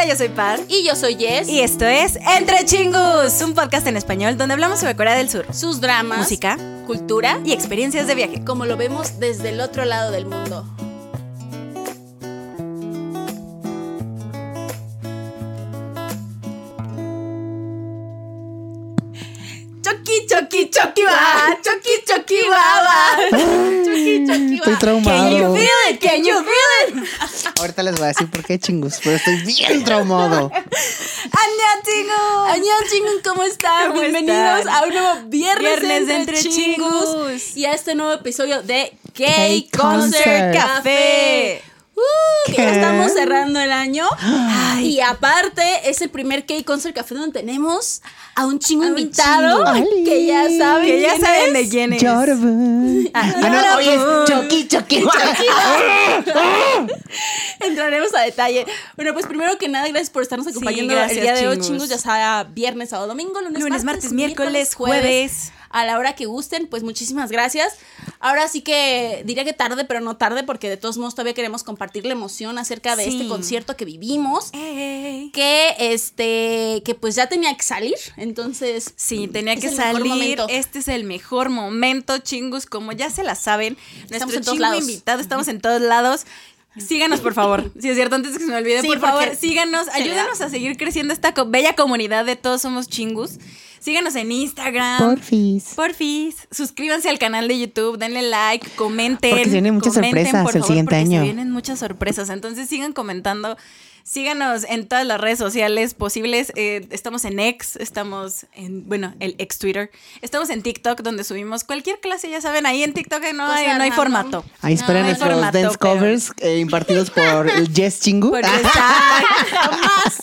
Hola, yo soy Paz. Y yo soy Jess. Y esto es Entre Chingus, un podcast en español donde hablamos sobre Corea del Sur, sus dramas, música, cultura y experiencias de viaje. como lo vemos desde el otro lado del mundo. Choki, choki, choki, va. Choki, choki, va, va. Choki, choki, Estoy va. traumado. Can you feel it? Can you feel it? Ahorita les voy a decir por qué chingus, pero estoy bien traumado. ¡Aña, Chingus! Annyeonghaseyo, ¿cómo están? ¿Cómo Bienvenidos están? a un nuevo Viernes, Viernes Entre Entre Chingus. Chingus. y a este nuevo episodio de Gay Gay Concert, Concert Café. Uh, que ya estamos cerrando el año. Y aparte, es el primer Gay Concert Café donde tenemos a un chingo A un invitado chingo. que ya saben Que ya saben de quién es. Jordan. Ah, Ah, no, es Chucky, Chucky. Entraremos a detalle. Bueno, pues primero que nada, gracias por estarnos acompañando gracias, el día de hoy, chingos. chingos. Ya sea viernes, sábado, domingo, lunes, Lunes, martes, miércoles, jueves. A la hora que gusten, pues muchísimas gracias. Ahora sí que diría que tarde, pero no tarde, porque de todos modos todavía queremos compartir la emoción acerca de Sí. este concierto que vivimos. Ey. Que este, que pues ya tenía que salir. Entonces. Sí, tenía que salir. Este es el mejor momento, chingus. Como ya se la saben, Estamos nuestro chingo invitado, estamos en todos lados. Síganos, por favor. Si es cierto, antes que se me olvide, Sí, por favor, síganos, ayúdanos a seguir creciendo esta bella comunidad de Todos Somos Chingus. Síganos en Instagram. Porfis. Porfis, suscríbanse al canal de YouTube, denle like, comenten. Porque se vienen muchas comenten, sorpresas por el favor, siguiente porque año. Se vienen muchas sorpresas, entonces sigan comentando. Síganos en todas las redes sociales posibles. eh, estamos en X, estamos en, bueno, el ex Twitter. Estamos en TikTok, donde subimos cualquier clase, ya saben, ahí en TikTok no hay, no hay formato. Ahí esperen No, nuestros formato, dance pero- covers eh, impartidos por el Jess Chingu. Porque está- Jamás.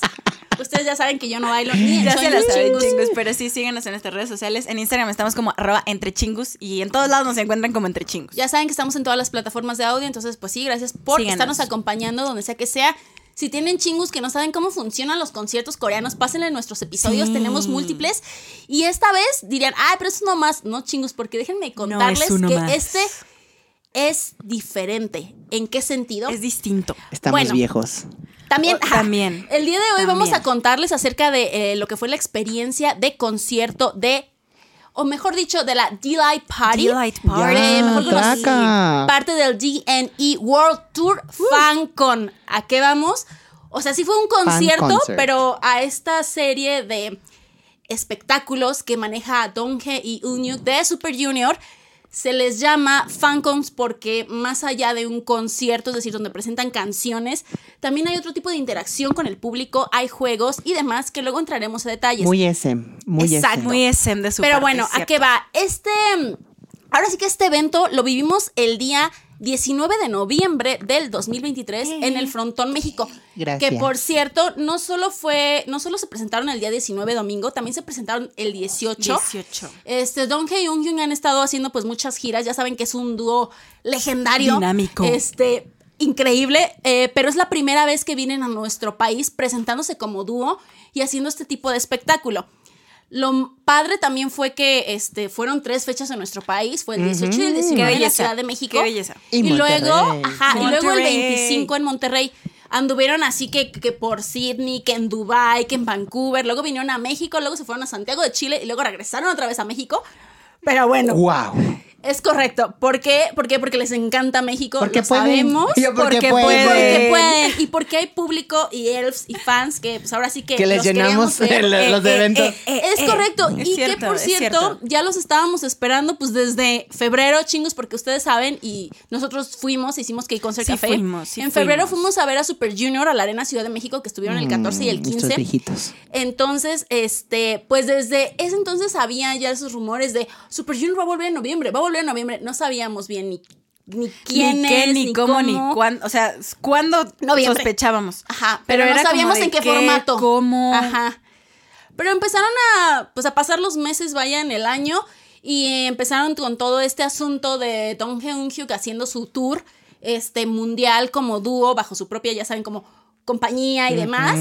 Ustedes ya saben que yo no bailo ni en Ya se saben, chingus. chingus, pero sí, síganos en nuestras redes sociales. En Instagram estamos como arroba entre chingus y en todos lados nos encuentran como entre chingus. Ya saben que estamos en todas las plataformas de audio, entonces pues sí, gracias por Síganos. estarnos acompañando donde sea que sea. Si tienen chingus que no saben cómo funcionan los conciertos coreanos, pásenle nuestros episodios, Sí. tenemos múltiples. Y esta vez dirían, ah, pero eso no más, no chingus, porque déjenme contarles uno que más. este es diferente. ¿En qué sentido? Es distinto. Estamos Bueno. viejos. También, Oh. El día de hoy vamos a contarles acerca de eh, lo que fue la experiencia de concierto de, o mejor dicho, de la Delight Party. Delight Party. Eh, mejor Ya, conocido- parte del DNE World Tour FanCon. ¿A qué vamos? O sea, sí fue un concierto, pero a esta serie de espectáculos que maneja Donghae y Unyuk de Super Junior se les llama fancons porque más allá de un concierto, es decir, donde presentan canciones, también hay otro tipo de interacción con el público, hay juegos y demás que luego entraremos a detalles. Muy SM. Muy Exacto. SM. Muy SM de su Pero parte, bueno, ¿a qué va? Este, ahora sí que este evento lo vivimos el día 19 de noviembre del 2023 Eh. en el Frontón México. Gracias. Que por cierto, no solo fue, no solo se presentaron el día 19 domingo, también se presentaron el 18. 18. Este, Donghae y Unhyun han estado haciendo pues muchas giras, ya saben que es un dúo legendario. Dinámico. Este, increíble, eh, pero es la primera vez que vienen a nuestro país presentándose como dúo y haciendo este tipo de espectáculo. Lo padre también fue que este, fueron tres fechas en nuestro país, fue el 18 y el 19 Qué en la. Ciudad de México. Qué belleza. Y Y, luego, Monterrey. ajá, y luego el Monterrey. 25 en Monterrey. Anduvieron así que, que por Sydney, que en Dubai, que en Vancouver, luego vinieron a México, luego se fueron a Santiago de Chile y luego regresaron otra vez a México. Pero bueno, Wow. Es correcto. ¿Por qué? ¿Por qué? Porque les encanta México. Porque lo pueden. sabemos. Yo porque porque pueden. pueden. Porque pueden. Y porque hay público y elves y fans que pues ahora sí que, Que les los llenamos queríamos ver. el- los Eh, eventos. eh, eh, Es eh, correcto. es y cierto, que por cierto, ya los estábamos esperando pues desde febrero, chingos, porque ustedes saben y nosotros fuimos, hicimos que Concert Sí Café. fuimos, sí en febrero fuimos. fuimos a ver a Super Junior a la Arena Ciudad de México que estuvieron el 14 y el Mm, 15. Estos viejitos. Entonces, este, pues desde ese entonces había ya esos rumores de Super Junior va a volver en noviembre, va a volver en noviembre. No sabíamos bien ni, ni quién ni qué, es, ni cómo, ni cuándo. O sea, ¿cuándo Noviembre. sospechábamos? Ajá, pero, no sabíamos en qué, qué, formato. cómo. Ajá. Pero empezaron a, pues, a pasar los meses, vaya, en el año. Y empezaron con todo este asunto de Dong Hyuk haciendo su tour este, mundial como dúo, bajo su propia, ya saben, como compañía y demás.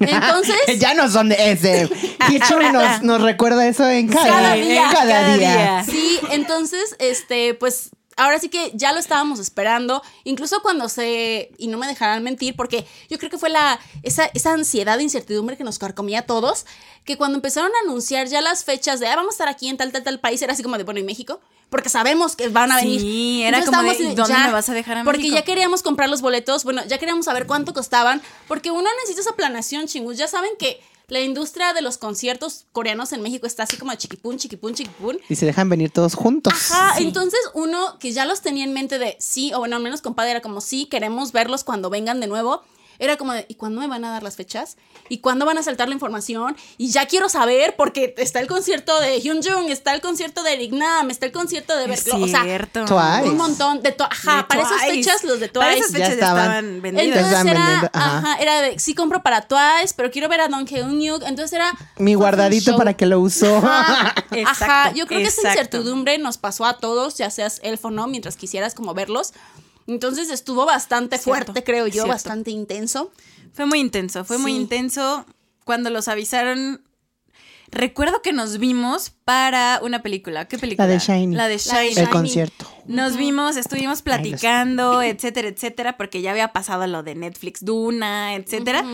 Entonces, ya no son de ese. Kichu nos, nos recuerda eso en cada, Cada día. cada Cada día. día. sí, entonces, este, pues ahora sí que ya lo estábamos esperando, incluso cuando se, y no me dejarán mentir, porque yo creo que fue la, esa, esa ansiedad de incertidumbre que nos carcomía a todos, que cuando empezaron a anunciar ya las fechas de, ah, vamos a estar aquí en tal, tal, tal país, era así como de, bueno, ¿y México? Porque sabemos que van a venir. Sí, era como de, ¿dónde ya, me vas a dejar a Porque México? ya queríamos comprar los boletos, bueno, ya queríamos saber cuánto costaban, porque uno necesita esa planeación, chingus. Ya saben que la industria de los conciertos coreanos en México está así como de chiquipún, chiquipún, chiquipún. Y se dejan venir todos juntos. Ajá, entonces uno que ya los tenía en mente de sí, o bueno, al menos compadre era como sí, queremos verlos cuando vengan de nuevo. Era como de, ¿y cuándo me van a dar las fechas? ¿Y cuándo van a saltar la información? Y ya quiero saber, porque está el concierto de Hyunjung, está el concierto de Eric Nam, está el concierto de Es Berglo, o sea. Twice. un montón de ajá, De para esas fechas los de Twice. Para esas Ya fechas ya estaban. estaban vendidas. Entonces estaban era, vendiendo, ajá. ajá, era de, sí compro para Twice, pero quiero ver a Don Hyun Entonces era... Mi guardadito para que lo usó. Ajá, yo creo que esa incertidumbre nos pasó a todos, ya seas elfo o no, mientras quisieras como verlos. Entonces estuvo bastante Cierto, fuerte, creo yo, cierto. bastante intenso. Fue muy intenso, fue muy intenso. Cuando los avisaron, recuerdo que nos vimos para una película. ¿Qué película? La de Shiny. La de Shiny. El concierto. Nos vimos, estuvimos platicando, etcétera, etcétera, porque ya había pasado lo de Netflix Duna, etcétera.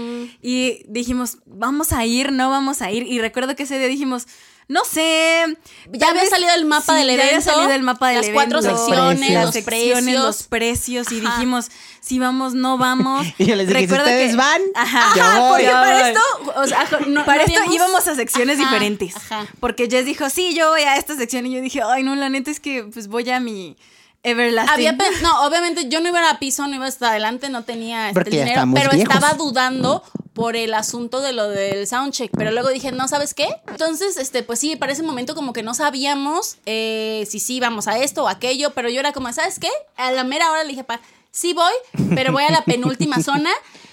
Y dijimos, vamos a ir, no vamos a ir. Y recuerdo que ese día dijimos, no sé. Ya había vez- salido el mapa del ya había evento, salido el mapa del las cuatro evento, secciones, las los secciones, precios. los precios. Y Ajá. dijimos, si vamos, no vamos. Y yo les dije, si ustedes que- van, Ajá, yo Ajá, voy. porque yo para voy. esto, o sea, no, Para no esto habíamos- íbamos a secciones Ajá, diferentes. ajá. Porque Jess dijo, sí, yo voy a esta sección. Y yo dije, ay, no, la neta es que pues voy a mi Everlasting. Había no, obviamente yo no iba a piso, no iba hasta adelante, no tenía este, dinero, pero viejos. estaba dudando por el asunto de lo del soundcheck, pero luego dije, no, ¿sabes qué? Entonces, este, pues sí, para ese momento como que no sabíamos eh, si sí íbamos a esto o aquello, pero yo era como, ¿sabes qué? A la mera hora le dije, pa, sí voy, pero voy a la penúltima zona,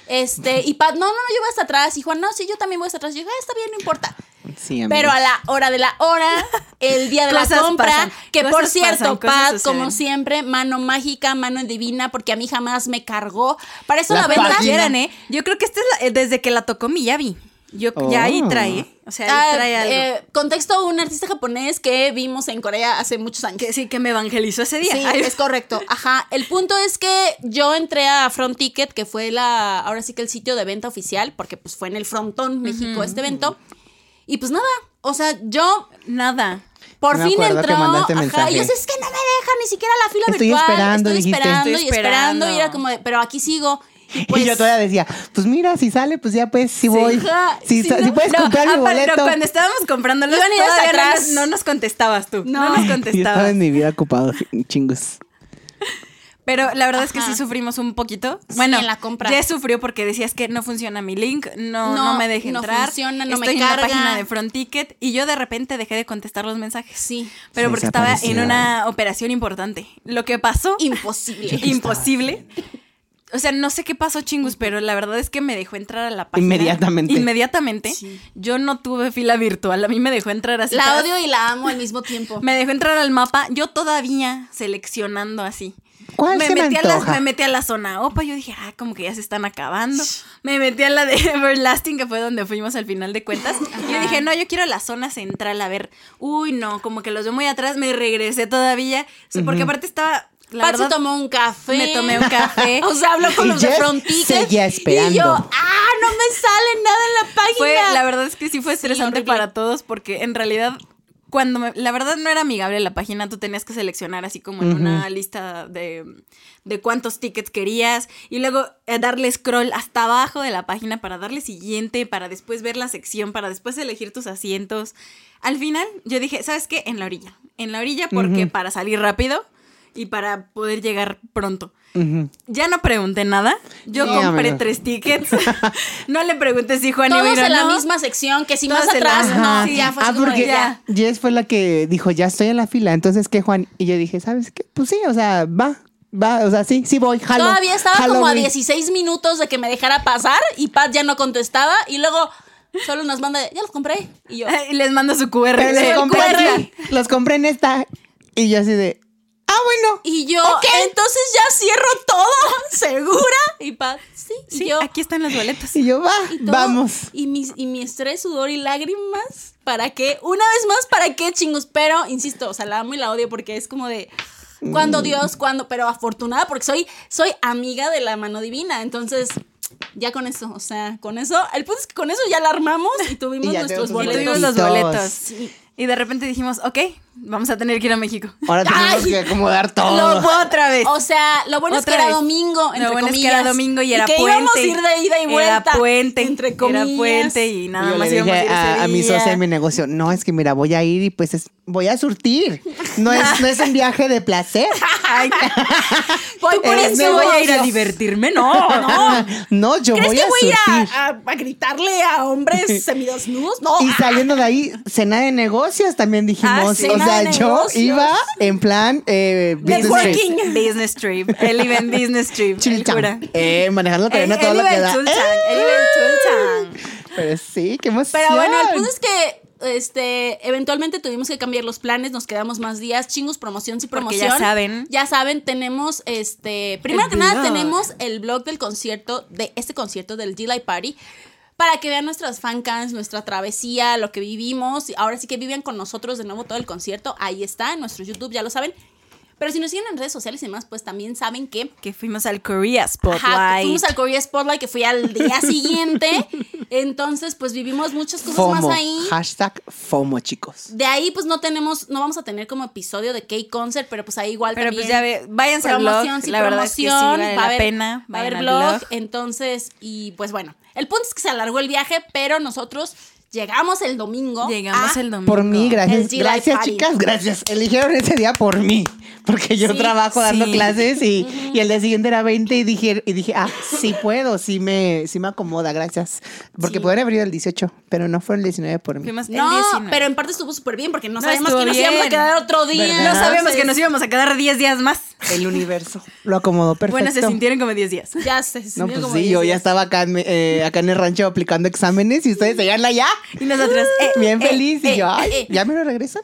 este, y Pat, no, no, no, yo voy hasta atrás, y Juan, no, sí, yo también voy hasta atrás, yo, ah, está bien, no importa. Sí, Pero a la hora de la hora, el día de la compra, pasan, que por cierto, pasan, Pat, como siempre, mano mágica, mano divina, porque a mí jamás me cargó. Para eso La la, venta. página. Quieran, ¿eh? Yo creo que esta es la- eh, desde que la tocó Miyavi. Yo ya ahí Oh. trae, o sea, Ah, ahí trae algo. eh, contexto, un artista japonés que vimos en Corea hace muchos años. que sí, que me evangelizó ese día. Sí, Ay, es correcto. Ajá. El punto es que yo entré a Front Ticket, que fue la, ahora sí que el sitio de venta oficial, porque pues fue en el Frontón México este evento. Y pues nada, o sea, yo Nada. Por Me fin que entró. mandaste ajá, y yo sé, es que no me dejan ni siquiera la fila Estoy virtual. esperando, estoy dijiste. esperando Estoy y esperando. Y era como de, pero aquí sigo. Y y pues, yo todavía decía, pues mira, si sale, pues ya pues, si voy. Ajá, Si, sí, ¿no? si puedes No, comprar mi ah, pero boleto. cuando estábamos hasta todavía no atrás. nos, no nos contestabas tú. No, No. nos Yo estaba contestabas. en mi vida ocupado, chingos. Pero la verdad es que sí sufrimos un poquito. Sí, Bueno, en la compra. ya sufrió porque decías que no funciona mi link, no, No, no, me deja no entrar. funciona, no me Estoy en la carga. página de Front Ticket y yo de repente dejé de contestar los mensajes. Sí. Pero porque estaba en una operación importante. Lo que pasó, Imposible. imposible. O sea, no sé qué pasó, chingus, pero la verdad es que me dejó entrar a la página. Inmediatamente. Inmediatamente. Sí. Yo no tuve fila virtual. A mí me dejó entrar así. La para- odio y la amo al mismo tiempo. Me dejó entrar al mapa. Yo todavía seleccionando así. ¿Cuál me se me metí, a la, me metí a la zona OPA. Yo dije, ah, como que ya se están acabando. Me metí a la de Everlasting, que fue donde fuimos al final de cuentas. Y yo dije, no, yo quiero la zona central. A ver, uy, no, como que los veo muy atrás. Me regresé todavía. O sea, porque aparte estaba. La Pat se tomó un café. me tomé un café. o sea, habló con Y los de Jess Front Ticket. seguía esperando. Y yo, ah, no me sale nada en la página. fue, la verdad es que sí fue estresante para todos porque en realidad cuando me- la verdad no era amigable la página, tú tenías que seleccionar así como en una lista de, de cuántos tickets querías y luego eh, darle scroll hasta abajo de la página para darle siguiente, para después ver la sección, para después elegir tus asientos. Al final yo dije, ¿sabes qué? En la orilla. En la orilla porque para salir rápido y para poder llegar pronto. Ya no pregunté nada. Yo Sí, compré amigo. tres tickets. no le pregunté si Juan iba a Todos ir o en la no. misma sección, que si Todos más la- atrás, Ajá. no, Sí. ya fue ah, porque ya. Jess fue la que dijo, ya estoy en la fila. Entonces, ¿qué, Juan? Y yo dije, ¿sabes qué? Pues sí, o sea, va. Va, o sea, sí, sí voy, jalo. Todavía estaba jalo, como a güey. 16 minutos de que me dejara pasar y Pat ya no contestaba y luego solo nos manda, ya los compré. Y yo, Y les mando su QR. Pero los compré, QR. los compré en esta. Y yo así de, ah, bueno. y yo, entonces ya cierro todo, ¿segura? Y Pat, sí. Y Sí, yo, aquí están los boletos. Y yo, va, y todo- vamos. Y mi, y mi estrés, sudor y lágrimas, ¿para qué? Una vez más, ¿para qué chingos? Pero, insisto, o sea, la amo y la odio porque es como de... cuando Dios, cuando, pero afortunada porque soy, soy amiga de la mano divina, entonces ya con eso, o sea, con eso, el punto es que con eso ya la armamos y tuvimos Y nuestros tenemos Y boletos. tuvimos los Boletos. boletos. Sí. Y de repente dijimos, ok, vamos a tener que ir a México. Ahora tenemos Ay. que acomodar todo. Lo otra vez. O sea, lo bueno es que era vez. domingo, entre Lo bueno es que era domingo y era que puente. íbamos a ir de ida y vuelta. Era puente. entre comillas. Era puente y nada Yo más le íbamos a dije ir ese a, a mi socia en mi negocio, no, es que mira, voy a ir y pues es- voy a surtir. No es, no es un viaje de placer. Ay, Voy ¿tú por que voy a ir a divertirme? No, no. No, yo ¿Crees voy que a voy surtir. a, a- a gritarle a hombres semidesnudos? No. Y saliendo de ahí, cena de negocios también dijimos. Ah, sí. o sea, yo iba en plan eh, business Networking. trip. Business trip. Él iba en business trip. jura. Eh, manejando la cadena todo lo que da. Eh, Él iba en Tulsan. Pero sí, qué emoción. Pero bueno, el punto es que este, eventualmente tuvimos que cambiar los planes, nos quedamos más días, chingos, promoción y Porque promoción. ya saben. Ya saben, tenemos este, primero El que nada tenemos el blog del concierto, de este concierto del D-Light Party. Para que vean nuestras fancams, nuestra travesía, lo que vivimos. y Ahora sí que viven con nosotros de nuevo todo el concierto. Ahí está, en nuestro YouTube, ya lo saben. Pero si nos siguen en redes sociales y demás, pues también saben que Que fuimos al Korea Spotlight. Ajá, fuimos al Korea Spotlight, que fui al día siguiente. Entonces, pues vivimos muchas cosas FOMO. más ahí. Hashtag FOMO, chicos. De ahí, pues no tenemos, no vamos a tener como episodio de K-Concert, pero pues ahí igual Pero también. pues ya ve, váyanse al blog. promoción, sí, La verdad es que sí promoción, vale va a la haber- pena. Va a haber blog. entonces, y pues bueno. El punto es que se alargó el viaje, pero nosotros llegamos el domingo. Llegamos a- el domingo. Por mí, gracias. Gracias, Party. chicas, gracias. Eligieron ese día por mí. Porque yo Sí, trabajo dando sí. clases y, y el día siguiente era 20 y dije, y dije, ah, sí puedo, sí me, sí me acomoda, gracias. Porque Sí. pueden haber ido el 18, pero no fue el 19 por mí. Fuimos el No, 19. pero en parte estuvo súper bien porque no, No, sabíamos que nos íbamos a quedar otro día. ¿Verdad? No sabíamos que nos íbamos a quedar 10 días más. El universo lo acomodó perfecto. Bueno, se sintieron como 10 días. Ya sé. No, sintió pues como sí, yo ya estaba acá en, eh, acá en el rancho aplicando exámenes y ustedes seguían allá. Y nosotros, eh, Bien eh, feliz. y eh, yo, ay, eh. ¿ya me lo regresan?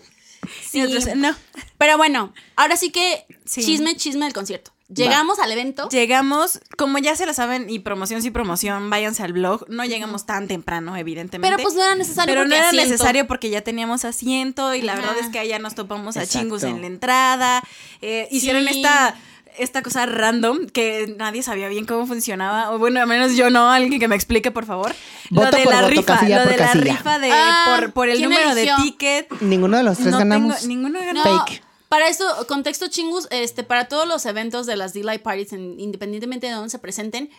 y nosotros, Sí. no. Pero bueno, ahora sí que Sí. chisme, chisme del concierto. Llegamos al evento. Llegamos, como ya se lo saben, y promoción sí promoción, váyanse al blog. No llegamos tan temprano, evidentemente. Pero pues no era necesario Pero no era asiento. necesario porque ya teníamos asiento y la Ajá. verdad es que allá nos topamos a chingus en la entrada. Eh, hicieron Sí. esta esta cosa random que nadie sabía bien cómo funcionaba. O bueno, al menos yo no, alguien que me explique, por favor. Voto lo de por la voto, rifa, casilla lo por de la casilla. rifa de Ah, por, por el ¿quién número de eligió? ticket. Ninguno de los tres no ganamos. tengo, ninguno ganó. No, Fake. para esto, contexto chingus, este, para todos los eventos de las D-Light Parties, en- independientemente de dónde se presenten,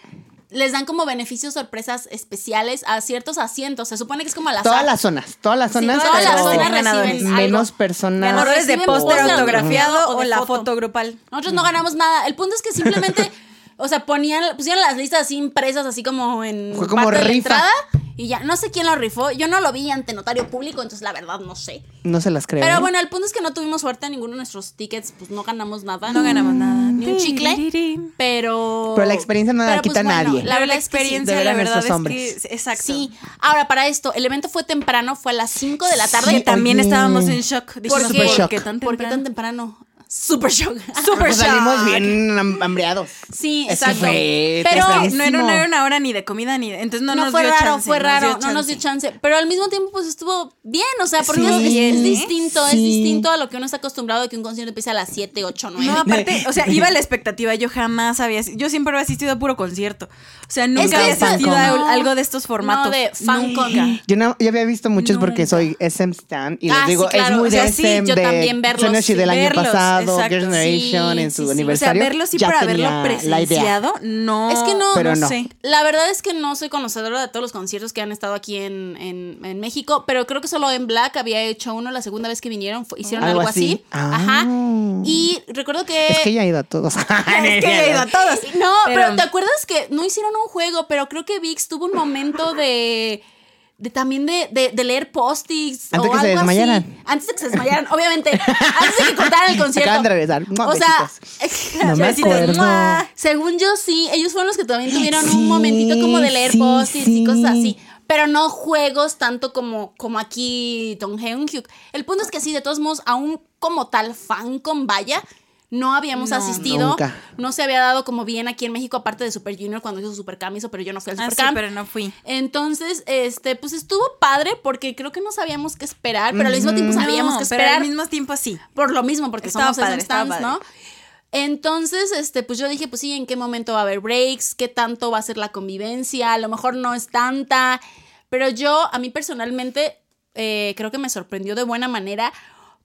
les dan como beneficios, sorpresas especiales a ciertos asientos. Se supone que es como al azar. Todas las zonas, todas las zonas, todas las zonas reciben algo. menos personas. Ganadores de póster autografiado o, la foto. foto grupal. Nosotros no ganamos nada. El punto es que simplemente, o sea, ponían, pusieron las listas así impresas, así como en Fue como parte de la rifa. entrada. Y ya, no sé quién lo rifó. Yo no lo vi ante notario público, entonces la verdad no sé. No se las creo. Pero ¿eh? bueno, el punto es que no tuvimos suerte en ninguno de nuestros tickets, pues no ganamos nada. No ganamos nada. Ni un chicle. Pero. Pero la experiencia no la Pero, quita bueno, nadie. La La, verdad es que sí. experiencia, De la verdad es hombres. que. Exacto. Sí. Ahora, para esto, el evento fue temprano, fue a las 5 de la tarde. Que Sí, también oye. estábamos en shock. ¿Por Dijimos, qué? ¿por qué shock. tan ¿Por qué tan temprano? Super shock. Super Pues salimos shock. bien ham- hambriados. Sí, Es que exacto. fue Pero. No era, no era una hora ni de comida ni de. Entonces no, no, nos fue dio raro, chance, fue raro, no nos dio chance. Pero al mismo tiempo, pues estuvo bien, o sea, porque Sí. es, es ¿eh? distinto, es distinto a lo que uno está acostumbrado de que un concierto empiece a las 7, 8, 9. No, aparte, o sea, iba a la expectativa, yo jamás había, yo siempre había asistido a puro concierto. O sea, nunca que había asistido a no. algo de estos formatos. No, de FanCon. Nunca. Yo, no, yo había visto muchos porque Nunca. soy SM Stan y Ah, les digo, sí, claro. es muy O sea, de sí, SM yo de también verlos, del año verlos, pasado, exacto. Girls' Generation Sí, en su sí, sí. O sea, aniversario. verlo sí ya idea. presenciado, no. Es que no, Pero no, no. sé. La verdad es que no soy conocedora de todos los conciertos que han estado aquí en, en- en México, pero creo que solo en Black había hecho uno la segunda vez que vinieron, hicieron Algo algo, así. así. Ah. Ajá. Y recuerdo que... Es que ya he ido a todos. Es que ya he ido a todos. No, pero, Pero- ¿te acuerdas que no hicieron un juego? Pero creo que VIX tuvo un momento de. De también de, de, de leer post-its. O que se algo así. desmayaran. Antes de que se desmayaran, obviamente. antes de que cortaran el concierto. Acaban de regresar. O sea, No me acuerdo. ¡mua! según yo sí, ellos fueron los que también tuvieron Sí, un momentito como de leer sí, post-its y cosas así. Pero no juegos tanto como, como aquí Tom Hyuk. El punto es que sí, de todos modos, aún como tal fan con vaya, no habíamos No. asistido. Nunca. No se había dado como bien aquí en México, aparte de Super Junior cuando hizo Super Cam hizo, pero yo no fui al Ah, Super sí, Cam. pero no fui. Entonces, este, pues estuvo padre porque creo que no sabíamos qué esperar, pero al mismo tiempo sabíamos No, qué pero esperar. al mismo tiempo sí. Por lo mismo, porque Estaba somos padre, stands, padre. ¿no? Entonces, este, pues yo dije, pues sí, ¿en qué momento va a haber breaks? ¿Qué tanto va a ser la convivencia? A lo mejor no es tanta. Pero yo, a mí personalmente, eh, creo que me sorprendió de buena manera.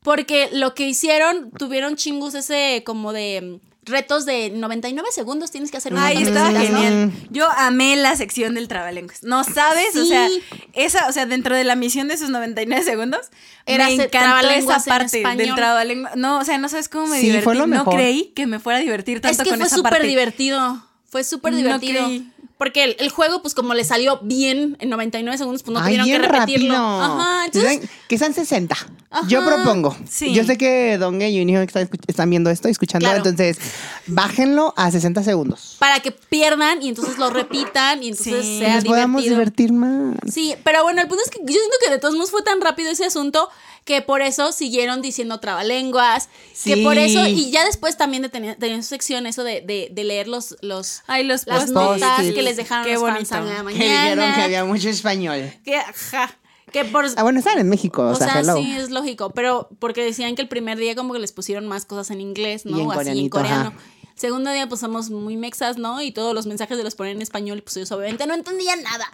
Porque lo que hicieron, tuvieron chingos ese como de mm, retos de 99 segundos. Tienes que hacer un cositas, ¿no? genial. Yo amé la sección del trabalenguas. ¿No sabes? O sea, esa, o sea, dentro de la misión de esos 99 segundos, Era me encantó esa parte del trabalenguas. No, o sea, no sabes cómo me Sí, divertí. fue lo No creí que me fuera a divertir tanto Es que con fue esa súper parte. divertido. Fue súper No divertido. creí. Porque el, el juego, pues como le salió bien en 99 segundos, pues no Ay, tuvieron que repetirlo. rápido. Ajá, entonces que sean 60. Yo propongo. Sí. Yo sé que Dongue y Union están, están viendo esto, escuchando, Claro. entonces bájenlo a 60 segundos. para que pierdan y entonces lo repitan y entonces Sí. sea Nos podamos divertir más. Sí, pero bueno, el punto es que yo siento que de todos modos fue tan rápido ese asunto que por eso siguieron diciendo trabalenguas, que Sí. por eso, y ya después también de tener, tenían su sección eso de, de, de leer los, los Ay, los las notas que les dejaron Qué los bonito. fans en la Que mañana. dijeron que había mucho español. que, ajá, que por, Ah, bueno, están en México, o, o sea, hello. sí, es lógico, pero porque decían que el primer día como que les pusieron más cosas en inglés, ¿no? Y en Así en coreano. ajá. Segundo día, pues somos muy mexas, ¿no? Y todos los mensajes de los ponían en español y pues ellos obviamente no entendían nada.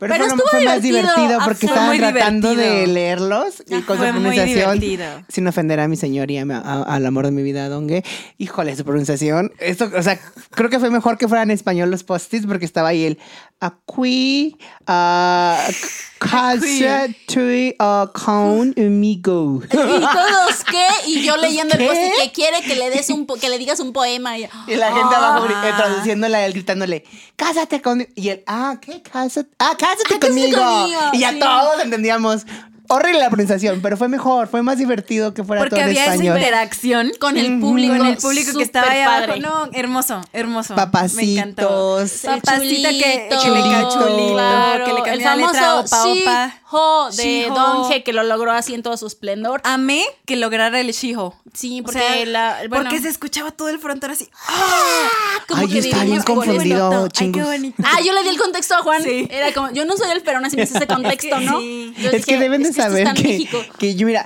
Pero, Pero, fue, estuvo fue más divertido porque estaban tratando de leerlos y con su pronunciación. divertido. Sin ofender a mi señor y a mi- a- al amor de mi vida, Dongue. Híjole, su pronunciación. Esto, o sea, creo que fue mejor que fueran en español los post-its porque estaba ahí el aquí, uh, casa, tui, uh, con, amigo. ¿Y todos qué? Y yo leyendo ¿Qué? el post que quiere que le des un po- que le digas un poema y, Y la gente abajo gri- eh, Ah. traduciéndole a él, gritándole, cásate conmigo. Y él, ah, ¿qué? Cásate. Ah, cásate Ah, conmigo. conmigo, Y ya sí. todos entendíamos. Horrible la pronunciación, pero fue mejor, fue más divertido que fuera Porque todo en había esa español. interacción con el público. con el público que estaba ahí abajo. No, hermoso, hermoso. Me encantó. Papacitos. El Papacita que, que le chulito, ca- chulito, claro, que le el cambió la letra famoso opa opa. Shiho de. Donge que lo logró así en todo su esplendor. Amé que lograra el Shiho. Sí, O porque sea, la bueno, porque se escuchaba todo el frontón así. como Ay, que yo estaba bien confundido. Ay, qué bonito. Ah, yo le di el contexto a Juan. Sí. Era como, yo no soy el pero aún así me hice ese contexto, ¿no? Sí. Yo Es que dije, deben de es que saber que, que yo, mira,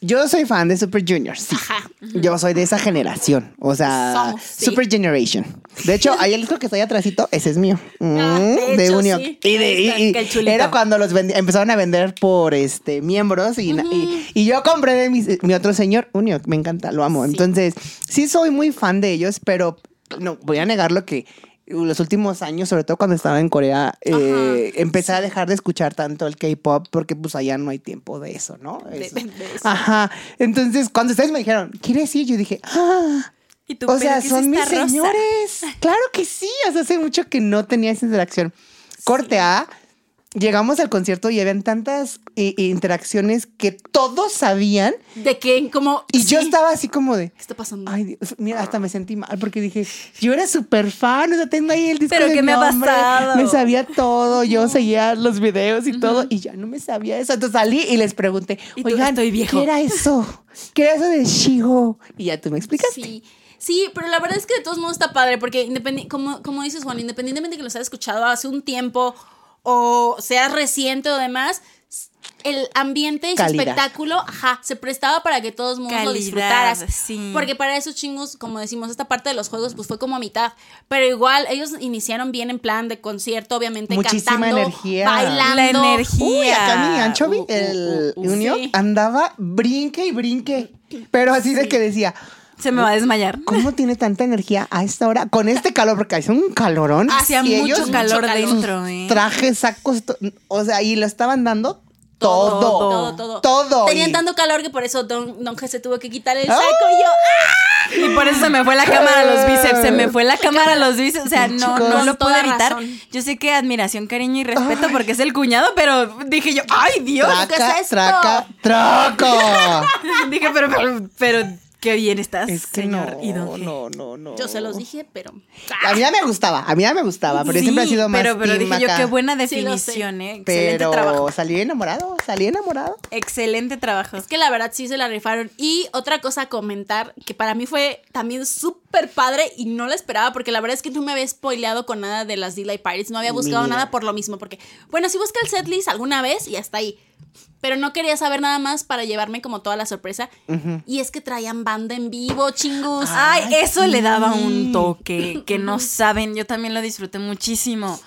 yo soy fan de Super Junior, sí. Ajá. Yo soy de esa generación, o sea, Somos, sí. Super Generation. De hecho, ahí el disco que está ahí atrásito, ese es mío. Mm, Ah, de de hecho, Unio. sí. Y, de, y- era cuando los empezaron a vender por este miembros y, y, y yo compré de mi, mi otro señor, Unio, me encanta, lo amo. Sí. Entonces, sí soy muy fan de ellos, pero no voy a negar lo que los últimos años, sobre todo cuando estaba en Corea, eh, empecé a dejar de escuchar tanto el K-pop porque pues allá no hay tiempo de eso, ¿no? De- Eso. de eso. Ajá. Entonces, cuando ustedes me dijeron, ¿quieres ir? Yo dije, ah. Y tú, O ¿pero sea, son mis rosa? señores. Claro que sí. O sea, hace mucho que no tenía esa interacción. Corte A. Llegamos al concierto y habían tantas eh, interacciones que todos sabían. De que como Y yo estaba así como de. ¿Qué está pasando? Ay, Dios, mira, hasta me sentí mal porque dije, yo era súper fan, o sea, tengo ahí el disco ¿Pero de qué me ha nombre, pasado? Me sabía todo, yo seguía los videos y todo, y ya no me sabía eso. Entonces salí y les pregunté, Y oigan, "Estoy viejo". ¿qué era eso? ¿Qué era eso de Shiho? Y ya tú me explicaste. Sí. Sí, pero la verdad es que de todos modos está padre, porque como, como dices, Juan, independientemente de que los hayas escuchado hace un tiempo o sea reciente o demás, el ambiente y su Calidad. espectáculo, ajá, se prestaba para que todos mundo lo Calidad, disfrutaras. sí. Porque para esos chingos, como decimos, esta parte de los juegos, pues fue como a mitad. Pero igual, ellos iniciaron bien en plan de concierto, obviamente, Muchísima cantando, energía. bailando. La energía. Uy, acá mi Uh, anchovy, uh, el uh, uh, Unio, sí. andaba brinque y brinque. Pero así de que decía, Se me va a desmayar. ¿cómo tiene tanta energía a esta hora? Con este calor, porque hace un calorón. Hacía y mucho ellos, calor mucho calor. dentro, ¿eh? trajes, sacos, o sea, y lo estaban dando todo. Todo, todo. Todo, Tenían y- tanto calor que por eso Don, don G se tuvo que quitar el ¡Ah! saco y yo. Y por eso se me fue la cámara a los bíceps, se me fue la cámara a los bíceps, o sea, no, Chicos. no lo pude evitar. razón. Yo sé que admiración, cariño y respeto porque es el cuñado, pero dije yo, ¡ay, Dios! Traca, ¿qué es esto? traca, traco. dije, pero, pero, pero, Qué bien estás, Es que señor no, Idonge. no, no, no. Yo se los dije, pero. A mí ya me gustaba, a mí ya me gustaba, pero Sí, siempre ha sido más Pero, pero dije yo, acá. qué buena Sí, definición, ¿eh? Excelente Pero trabajo. salí enamorado, salí enamorado. Excelente trabajo. Es que la verdad sí se la rifaron. Y otra cosa a comentar, que para mí fue también súper padre y no la esperaba, porque la verdad es que no me había spoileado con nada de las Delay Pirates. No había buscado Mira. nada por lo mismo, porque, bueno, sí busqué el setlist alguna vez y hasta ahí. Pero no quería saber nada más para llevarme como toda la sorpresa. Y es que traían banda en vivo, chingus. Ay, eso le daba un toque que no saben. Yo también lo disfruté muchísimo.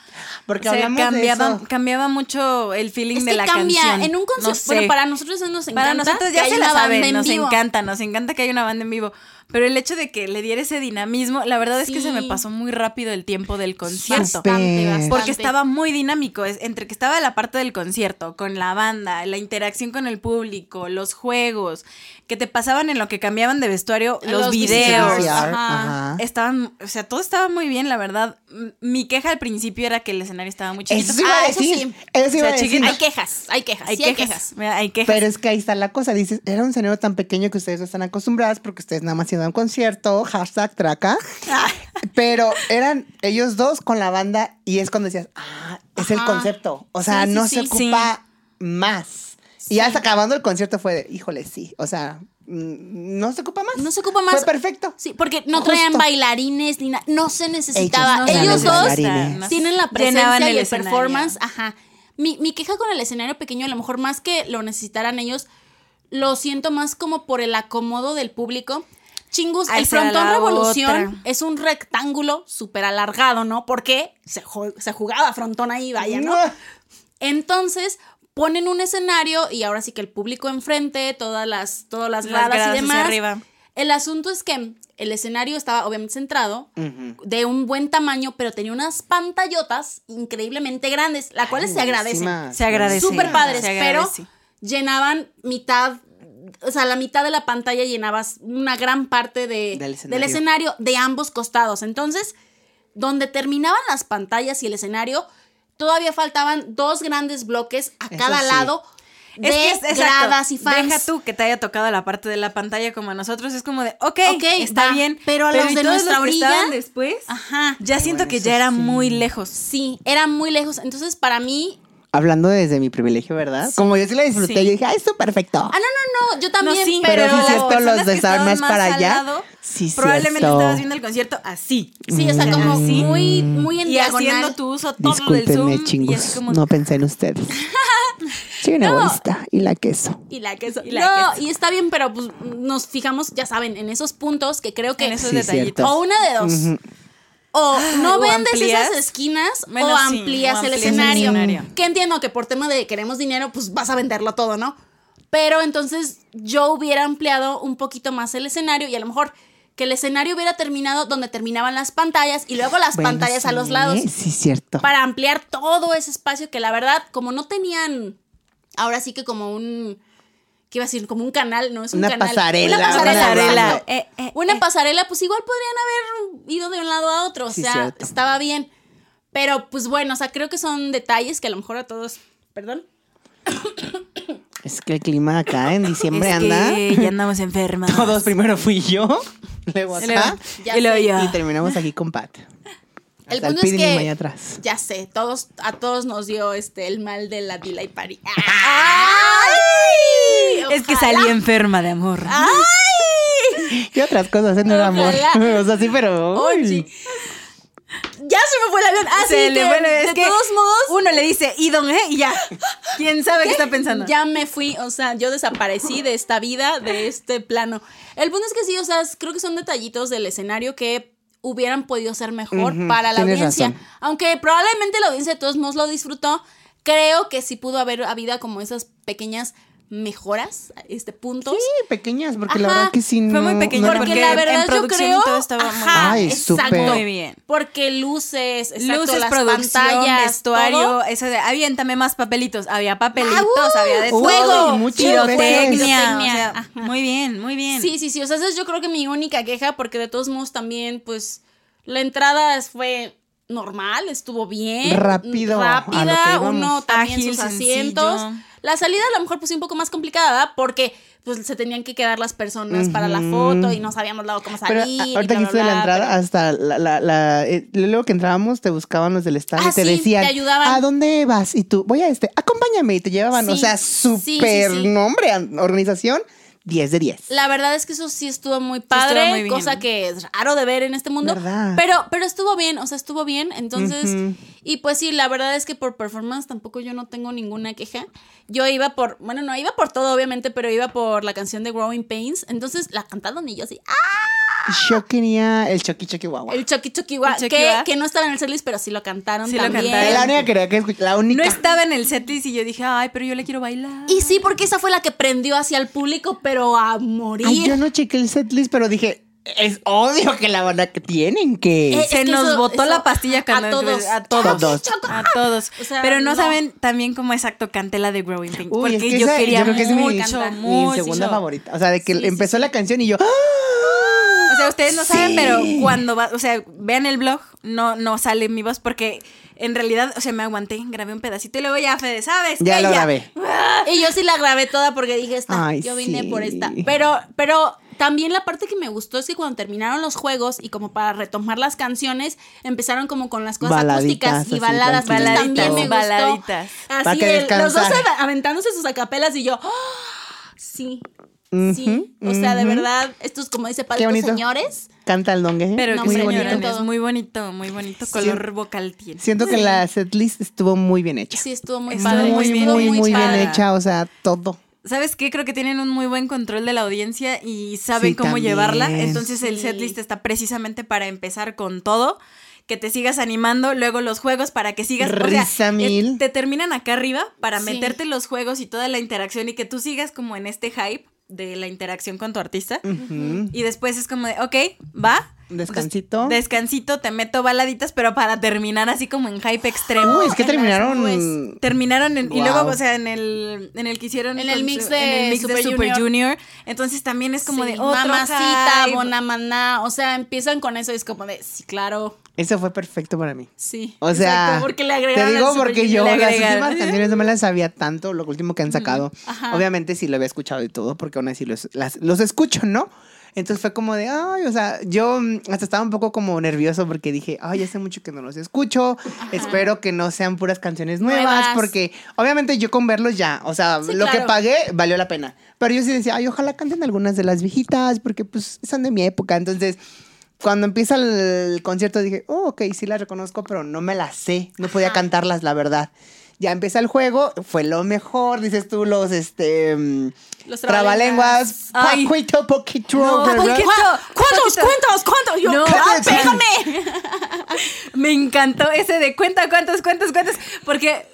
Porque O sea, cambiaba, de eso. cambiaba mucho el feeling es de que la cambia. canción. En un No concierto, sé. bueno, para nosotros eso nos encanta. Para nosotros ya que se la saben, en nos vivo. encanta, nos encanta que haya una banda en vivo. Pero el hecho de que le diera ese dinamismo, la verdad es que se me pasó muy rápido el tiempo del concierto. Bastante, bastante. Porque estaba muy dinámico, es, entre que estaba la parte del concierto, con la banda, la interacción con el público, los juegos, que te pasaban en lo que cambiaban de vestuario, los, Los videos. Ajá. Ajá. Estaban, o sea, todo estaba muy bien, la verdad. Mi queja al principio era que el escenario estaba muy chiquito. Eso iba Ah, a eso decir. sí. Eso iba O a decir. Hay quejas, hay quejas, hay sí hay quejas, mira, hay quejas. Pero es que ahí está la cosa. Dices, era un escenario tan pequeño que ustedes no están acostumbradas porque ustedes nada más iban a un concierto, hashtag traca. Pero eran ellos dos con la banda y es cuando decías, ah, es el concepto. O sea, Sí, no se ocupa más. Y hasta acabando el concierto fue de, híjole, sí. O sea, mm, no se ocupa más. No se ocupa más. Fue perfecto. Sí, porque no Justo. traían bailarines ni nada. No se necesitaba. Ellos no Ellos eran dos bailarines. tienen la presencia y el escenario. performance. Ajá. Mi, mi queja con el escenario pequeño, a lo mejor más que lo necesitaran ellos, lo siento más como por el acomodo del público. Chingus, el frontón revolución otra. es un rectángulo súper alargado, ¿no? Porque se jugaba frontón ahí, vaya, ¿no? Entonces ponen un escenario y ahora sí que el público enfrente, todas las, todas las Las gradas, gradas y hacia demás. arriba. El asunto es que el escenario estaba obviamente centrado, de un buen tamaño, pero tenía unas pantallotas increíblemente grandes, las cuales se agradecen. Se agradece. Súper padres, pero llenaban mitad, o sea, la mitad de la pantalla llenabas una gran parte de- Del escenario. de ambos costados. Entonces, donde terminaban las pantallas y el escenario, todavía faltaban dos grandes bloques a Eso cada sí. lado de Es que es exacto. gradas y fans. Deja tú que te haya tocado la parte de la pantalla como a nosotros. Es como de, ok, Ok, está va, bien. pero a los ¿y de todos nuestra que estaban orilla? después, Ajá. ya siento bueno, que ya era sí. muy lejos. Sí, era muy lejos. Entonces, para mí. Hablando desde mi privilegio, ¿verdad? Como yo sí la disfruté, Sí. yo dije, ay, esto perfecto. Ah, no, no, no. Yo también, no, sí, pero pero, sí es las cierto, personas los de que estaban estaban más para al allá, lado, sí, probablemente cierto. estabas viendo el concierto así. Sí, o sea, Mm. como Así. muy, muy en y diagonal. haciendo tu uso todo del Zoom. Y chingos. así como, No pensé en ustedes. Soy una No. egoísta. Y la queso. Y la queso. Y la no, queso. y está bien, pero pues nos fijamos, ya saben, en esos puntos que creo que. en esos Sí, detallitos. cierto. O una de dos. Ujú. O no o vendes amplías. esas esquinas o sí, amplías o el amplías el escenario. escenario. Que entiendo que por tema de queremos dinero, pues vas a venderlo todo, ¿no? Pero entonces yo hubiera ampliado un poquito más el escenario y a lo mejor que el escenario hubiera terminado donde terminaban las pantallas y luego las Bueno, pantallas a los lados Sí, cierto. para ampliar todo ese espacio que la verdad, como no tenían, ahora sí que como un, ¿qué iba a decir? Como un canal, ¿no? Es un Una canal. pasarela, Una una pasarela. pasarela. exacto. Eh, eh, Una eh. pasarela, pues igual podrían haber ido de un lado a otro, o Sí, sea, cierto. estaba bien. Pero pues bueno, o sea, creo que son detalles que a lo mejor a todos, perdón. Es que el clima acá en diciembre Es anda. que ya andamos enfermas. Todos primero fui yo, luego acá. Y luego yo. Y terminamos aquí con Pat. El punto es que- atrás. Ya sé, todos, a todos nos dio este el mal de la delay party. Es que salí enferma de amor. ¡Ay! Y otras cosas en el amor. O sea, sí, pero. uy. Ya se me fue el avión. Se le que, fue, es de que todos modos, Uno le dice, y don, ¿eh? Y ya. ¿Quién sabe qué, está pensando? Ya me fui, o sea, yo desaparecí de esta vida, de este plano. El punto es que sí, o sea, creo que son detallitos del escenario que hubieran podido ser mejor para la audiencia. razón. Aunque probablemente la audiencia de todos modos lo disfrutó, creo que sí pudo haber habido como esas pequeñas mejoras, este puntos. Sí, pequeñas, porque la verdad que sí. fue muy no- pequeño, no- porque porque la en verdad yo producción creo todo estaba muy ajá, Ay, exacto. súper. Muy bien. porque luces, exacto, Luces, las producción, pantallas, vestuario, todo. eso de, aviéntame más papelitos. Había papelitos, Ah, uh, había de todo. muchas pirotecnia. o sea, muy bien, muy bien. Sí, sí, sí. O sea, esa es yo creo que mi única queja, porque de todos modos también, pues, la entrada fue normal, estuvo bien. Rápido, a lo que Rápida, uno también Ágil, sus asientos. sencillo. La salida a lo mejor pues un poco más complicada, ¿verdad? porque pues se tenían que quedar las personas para la foto y no sabíamos luego cómo salir. ahorita que de la entrada, pero- hasta la, la, la- eh, luego que entrábamos, te buscaban los del stand Ah, y te sí, decían, te ayudaban. ¿a dónde vas? Y tú, voy a este, acompáñame, y te llevaban, o Sí, sea, sí, sí, súper sí. nombre, an- organización, 10 de 10. La verdad es que eso sí estuvo muy padre, muy cosa que es raro de ver en este mundo. ¿Verdad? Pero, pero estuvo bien, o sea, estuvo bien. Entonces, y pues sí, la verdad es que por performance tampoco yo no tengo ninguna queja. Yo iba por, bueno, no iba por todo, obviamente, pero iba por la canción de Growing Pains. Entonces la cantaron y yo así, ¡ah! Yo quería el Chucky Chucky Guagua. El Chucky Chucky Gua, El Chucky que, que no estaba en el setlist, pero sí lo cantaron Sí lo también. cantaron. La única que quería que la única. No estaba en el setlist y yo dije, ay, pero yo le quiero bailar. Y sí, porque esa fue la que prendió hacia el público, pero a morir. Ay, yo no chequé el setlist, pero dije, es obvio que la banda que tienen que... Eh, Se es que nos eso- botó eso- la pastilla cuando a todos. a todos. Todos. A todos. O sea, Pero no, no. saben también cómo exacto canté la de Growing. Uy, porque es que yo esa- quería yo creo que es mi- mucho, mi mi mucho. segunda favorita. O sea, de que sí, empezó sí. la canción y yo... ¡ah! Sea, ustedes no saben, pero cuando va, o sea, vean el blog, no, no sale mi voz porque en realidad, o sea, me aguanté, grabé un pedacito y luego ya, Fede, ¿sabes? Ya lo grabé. Y yo sí la grabé toda porque dije, esta, Ay, yo vine sí. por esta. Pero, pero también la parte que me gustó es que cuando terminaron los juegos y como para retomar las canciones, empezaron como con las cosas Baladitas, acústicas y así, baladas. Entonces tranquilitas. también me. Baladitas. Así, que el- los dos aventándose sus acapelas y yo, ¡ah! sí, sí. O sea, de verdad, estos, como dice bonito. señores. Canta el dongue. Pero No, que muy bonito. todo. muy bonito, muy bonito color vocal tiene. Siento que la setlist estuvo muy bien hecha. Sí, estuvo muy Estuvo padre. muy, muy bien, muy, estuvo muy, bien hecha. O sea, todo. ¿Sabes qué? Creo que tienen un muy buen control de la audiencia y saben Sí, cómo también. llevarla. Entonces el setlist está precisamente para empezar con todo. Que te sigas animando, luego los juegos para que sigas. o sea, Risa es- mil. te terminan acá arriba para Sí. meterte los juegos y toda la interacción y que tú sigas como en este hype de la interacción con tu artista. Y después es como de, ok, va. Descansito. Des- descansito, te meto baladitas, pero para terminar así como en hype extremo. Uy, es que en las terminaron. Terminaron en, y luego, o sea, en el, en el que hicieron En el mix su- de en el mix Super de Super Junior. Junior. Entonces también es como Sí, de otro Mamacita. Bonamaná. O sea, empiezan con eso y es como de, sí, claro. Eso fue perfecto para mí. Sí. O sea, exacto, porque le agregaron te digo porque yo las últimas canciones no me las sabía tanto, lo último que han sacado. Ajá. Obviamente sí lo había escuchado y todo, porque aún así los, las- los escucho, ¿no? Entonces fue como de, ay, o sea, yo mm, hasta estaba un poco como nervioso porque dije, ay, hace mucho que no los escucho, espero que no sean puras canciones nuevas, Nuevas. porque obviamente yo con verlos ya, o sea, Sí, lo que pagué valió la pena. Pero yo sí decía, ay, ojalá canten algunas de las viejitas, porque pues son de mi época, entonces cuando empieza el concierto dije, oh, ok, sí las reconozco, pero no me las sé. No podía Ajá. cantarlas, la verdad. Ya empieza el juego, fue lo mejor, dices tú, los, este, Los trabalenguas, poquito, poquito, No. ¿Cuántos, cuántos, cuántos? Yo, No, ¡ah, pégame! Me encantó ese de cuenta cuántos, cuántos, cuántos. Porque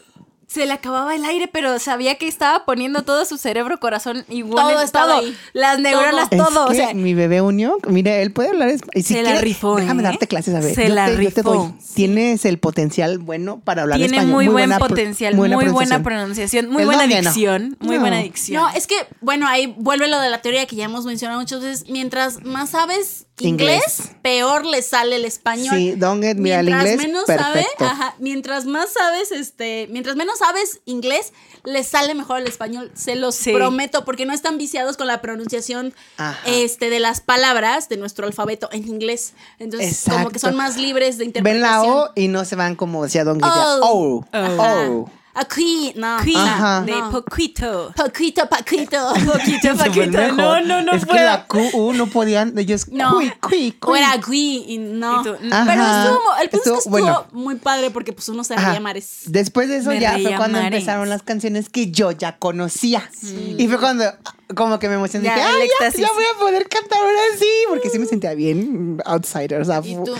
se le acababa el aire, pero sabía que estaba poniendo todo su cerebro, corazón igual. Todo en estaba ahí. Las neuronas, todo. que o sea, mi bebé unió, mire, él puede hablar español. Y si Se la rifó, Déjame ¿eh? darte clases, a ver. Se Yo la te- yo te rifó. doy. Tienes el potencial bueno para hablar tiene español. muy, buen buena potencial, muy buena, pronunciación, muy buena no. dicción, muy No. buena dicción. No, es que, bueno, ahí vuelve lo de la teoría que ya hemos mencionado muchas veces. Mientras más sabes inglés, Inglés. peor le sale el español. Sí, don't get me al mientras inglés, menos sabe, ajá, mientras más sabes, este, mientras menos sabes inglés, le sale mejor el español, se los Sí. prometo, porque no están viciados con la pronunciación Ajá. este, de las palabras de nuestro alfabeto en inglés. Entonces, como que son más libres de Ven interpretación. la O y no se van como decía Don Guillermo. Oh. Oh. Ajá. Oh. Aquí, no. Queen, Ajá. de No. poquito. Poquito, poquito. Poquito, poquito. No, no, no Es que puedo. la Q, U no podían. Ellos. No. Cui, cui, O cui. era Gui y no. Y tú, Ajá. Pero estuvo, el punto es que Estuvo bueno. muy padre porque pues uno se reía mares. Después de eso Me ya fue cuando mares. empezaron las canciones que yo ya conocía. Y fue cuando ah, como que me emocioné. Ya, dije, "Ay, ya, éxtasis". ya voy a poder cantar ahora sí. Porque sí me sentía bien mm, outsider. O sea, Y tú,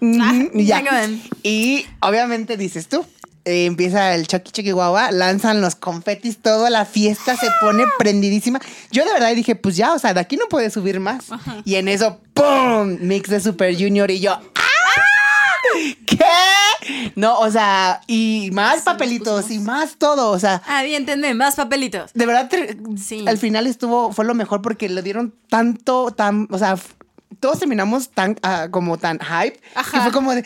mm, y ya. Y obviamente dices tú. Eh, empieza el Chucky Chucky Guava, lanzan los confetis, toda la fiesta se pone prendidísima. Yo de verdad dije, pues ya, o sea, de aquí no puede subir más. Y en eso, ¡pum! Mix de Super Junior y yo, ¡ah! ¿Qué? No, o sea, y más papelitos y más todo, o sea, Ah, bien, entendé, más papelitos. de verdad, Sí. al final estuvo, fue lo mejor porque le dieron tanto, tan, o sea, todos terminamos tan, ah, como tan hype. Ajá. Que fue como de,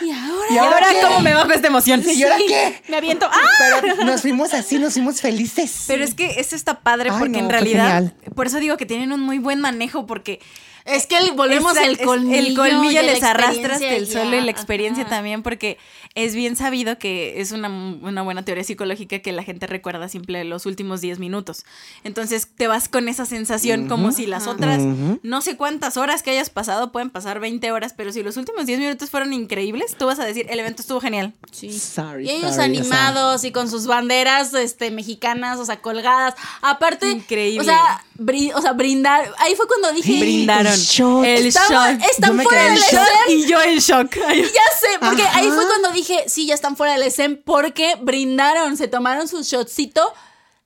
Y ahora. ¿y ¿Y ahora cómo me bajo esta emoción? ¿Y ahora qué? Me aviento. ¡Ah! Pero nos fuimos así, nos fuimos felices. Pero es que eso está padre Ay, porque no, en realidad, genial. por eso digo que tienen un muy buen manejo porque Es que el- volvemos al colmillo. El colmillo les experiencia del ya. suelo y la experiencia Ajá. también, porque es bien sabido que es una, una buena teoría psicológica que la gente recuerda siempre los últimos 10 minutos. Entonces te vas con esa sensación como si las otras, Ujú. no sé cuántas horas que hayas pasado, pueden pasar 20 horas, pero si los últimos 10 minutos fueron increíbles, tú vas a decir, el evento estuvo genial. Sí. Sorry, y ellos sorry, o sea. animados y con sus banderas este, mexicanas, o sea, colgadas. Aparte, Increíble. O sea, bri- o sea, brindar. Ahí fue cuando dije. Brindaron. El shot. El shot. están fuera del shock. Y yo en shock. Ay, Ya sé, porque ahí Ajá. fue cuando dije, sí, ya están fuera del escena, porque brindaron, se tomaron su shotcito.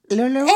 Luego, luego, El,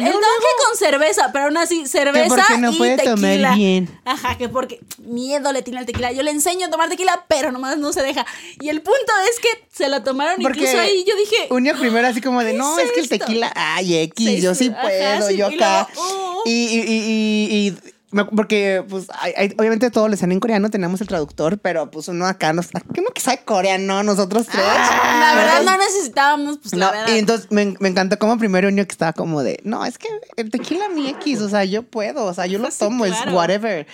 el, el luego, con cerveza, pero aún así, cerveza porque no y puede tequila. tomar bien. Ajá, que porque miedo le tiene al tequila. Yo le enseño a tomar tequila, pero nomás no se deja. Y el punto es que se lo tomaron Porque incluso ahí. Yo dije, Unio primero así como de, no, ¿qué es es que el tequila, ay, X, yo sí ajá, puedo, sí, yo acá. luego. Y, y, y, y- y porque, pues, hay- hay- obviamente todo lo están en coreano, tenemos el traductor, pero pues uno acá, nos, ¿qué no que sabe coreano? Nosotros tres. la verdad no necesitábamos, pues la verdad. y entonces me, me encantó como primero Unio que estaba como de, no, es que el tequila mi X, o sea, yo puedo, o sea, yo lo Sí, tomo, claro. es whatever.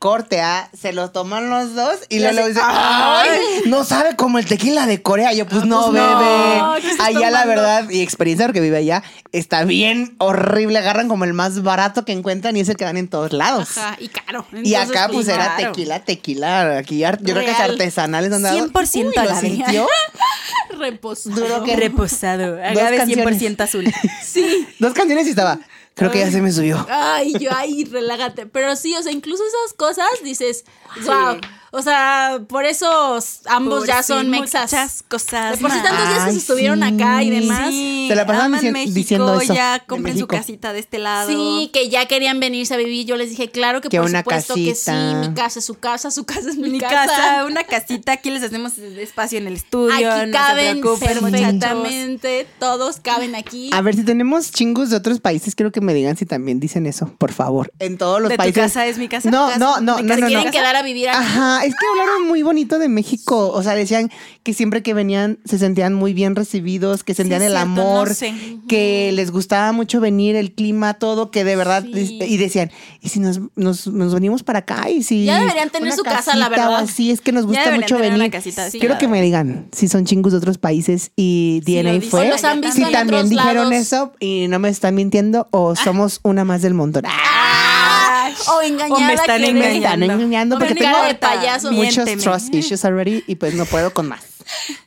Corte A, se lo toman los dos y luego dice, ¡ay! No sabe como el tequila de Corea. Yo, pues no, pues bebé. no, ¿qué estás allá la verdad, y experiencia porque vive allá, está bien horrible. Agarran como el más barato que encuentran y es el que dan en todos lados. Ajá, y caro. Y acá pues era tequila, tequila. Aquí yo creo que es artesanal. es donde 100% Uy, lo sintió. reposado. Duro que- Reposado. Agave canciones. 100% azul. Sí. Dos canciones y estaba. Creo que ya se me subió. Ay, yo ahí, relájate. Pero sí, o sea, incluso esas cosas dices, wow. O sea, por eso ambos Por ya sí, son mexas. Muchas cosas. De por sí más. tantos días que se estuvieron sí. acá y demás. Sí, Se la pasaban México, diciendo eso, Ya compren su casita de este lado. Sí, que ya querían venirse a vivir. Yo les dije, claro que, Que por una supuesto que sí. casita. Mi casa es su casa, su casa es mi, Mi casa. casa, una casita, aquí les hacemos espacio en el estudio. Aquí no caben se perfectamente. Todos caben aquí. A ver, si tenemos chingos de otros países, quiero que me digan si también dicen eso, por favor. En todos los ¿De tu países. casa es mi casa? No, ¿Tu casa? no, no, ¿Mi no, casa no, quieren no. quedar a vivir aquí. Ajá, es que hablaron muy bonito de México. O sea, decían que siempre que venían se sentían muy bien recibidos, que sentían el cierto, amor, no sé. que les gustaba mucho venir, el clima, todo, que de verdad. Sí. Y decían, ¿y si nos, nos, nos venimos para acá? Y si. Ya deberían tener su casa, la verdad. así, es que nos gusta mucho venir. casita Sí. este Quiero que me digan si son chingos de otros países y Sí, DNA fue. Los han visto si también dijeron lados. eso y no me están mintiendo o somos una más del montón. Ah, o engañada. O me están Me engañando. engañando porque tengo de payaso. muchos Miénteme. trust issues already y pues no puedo con más.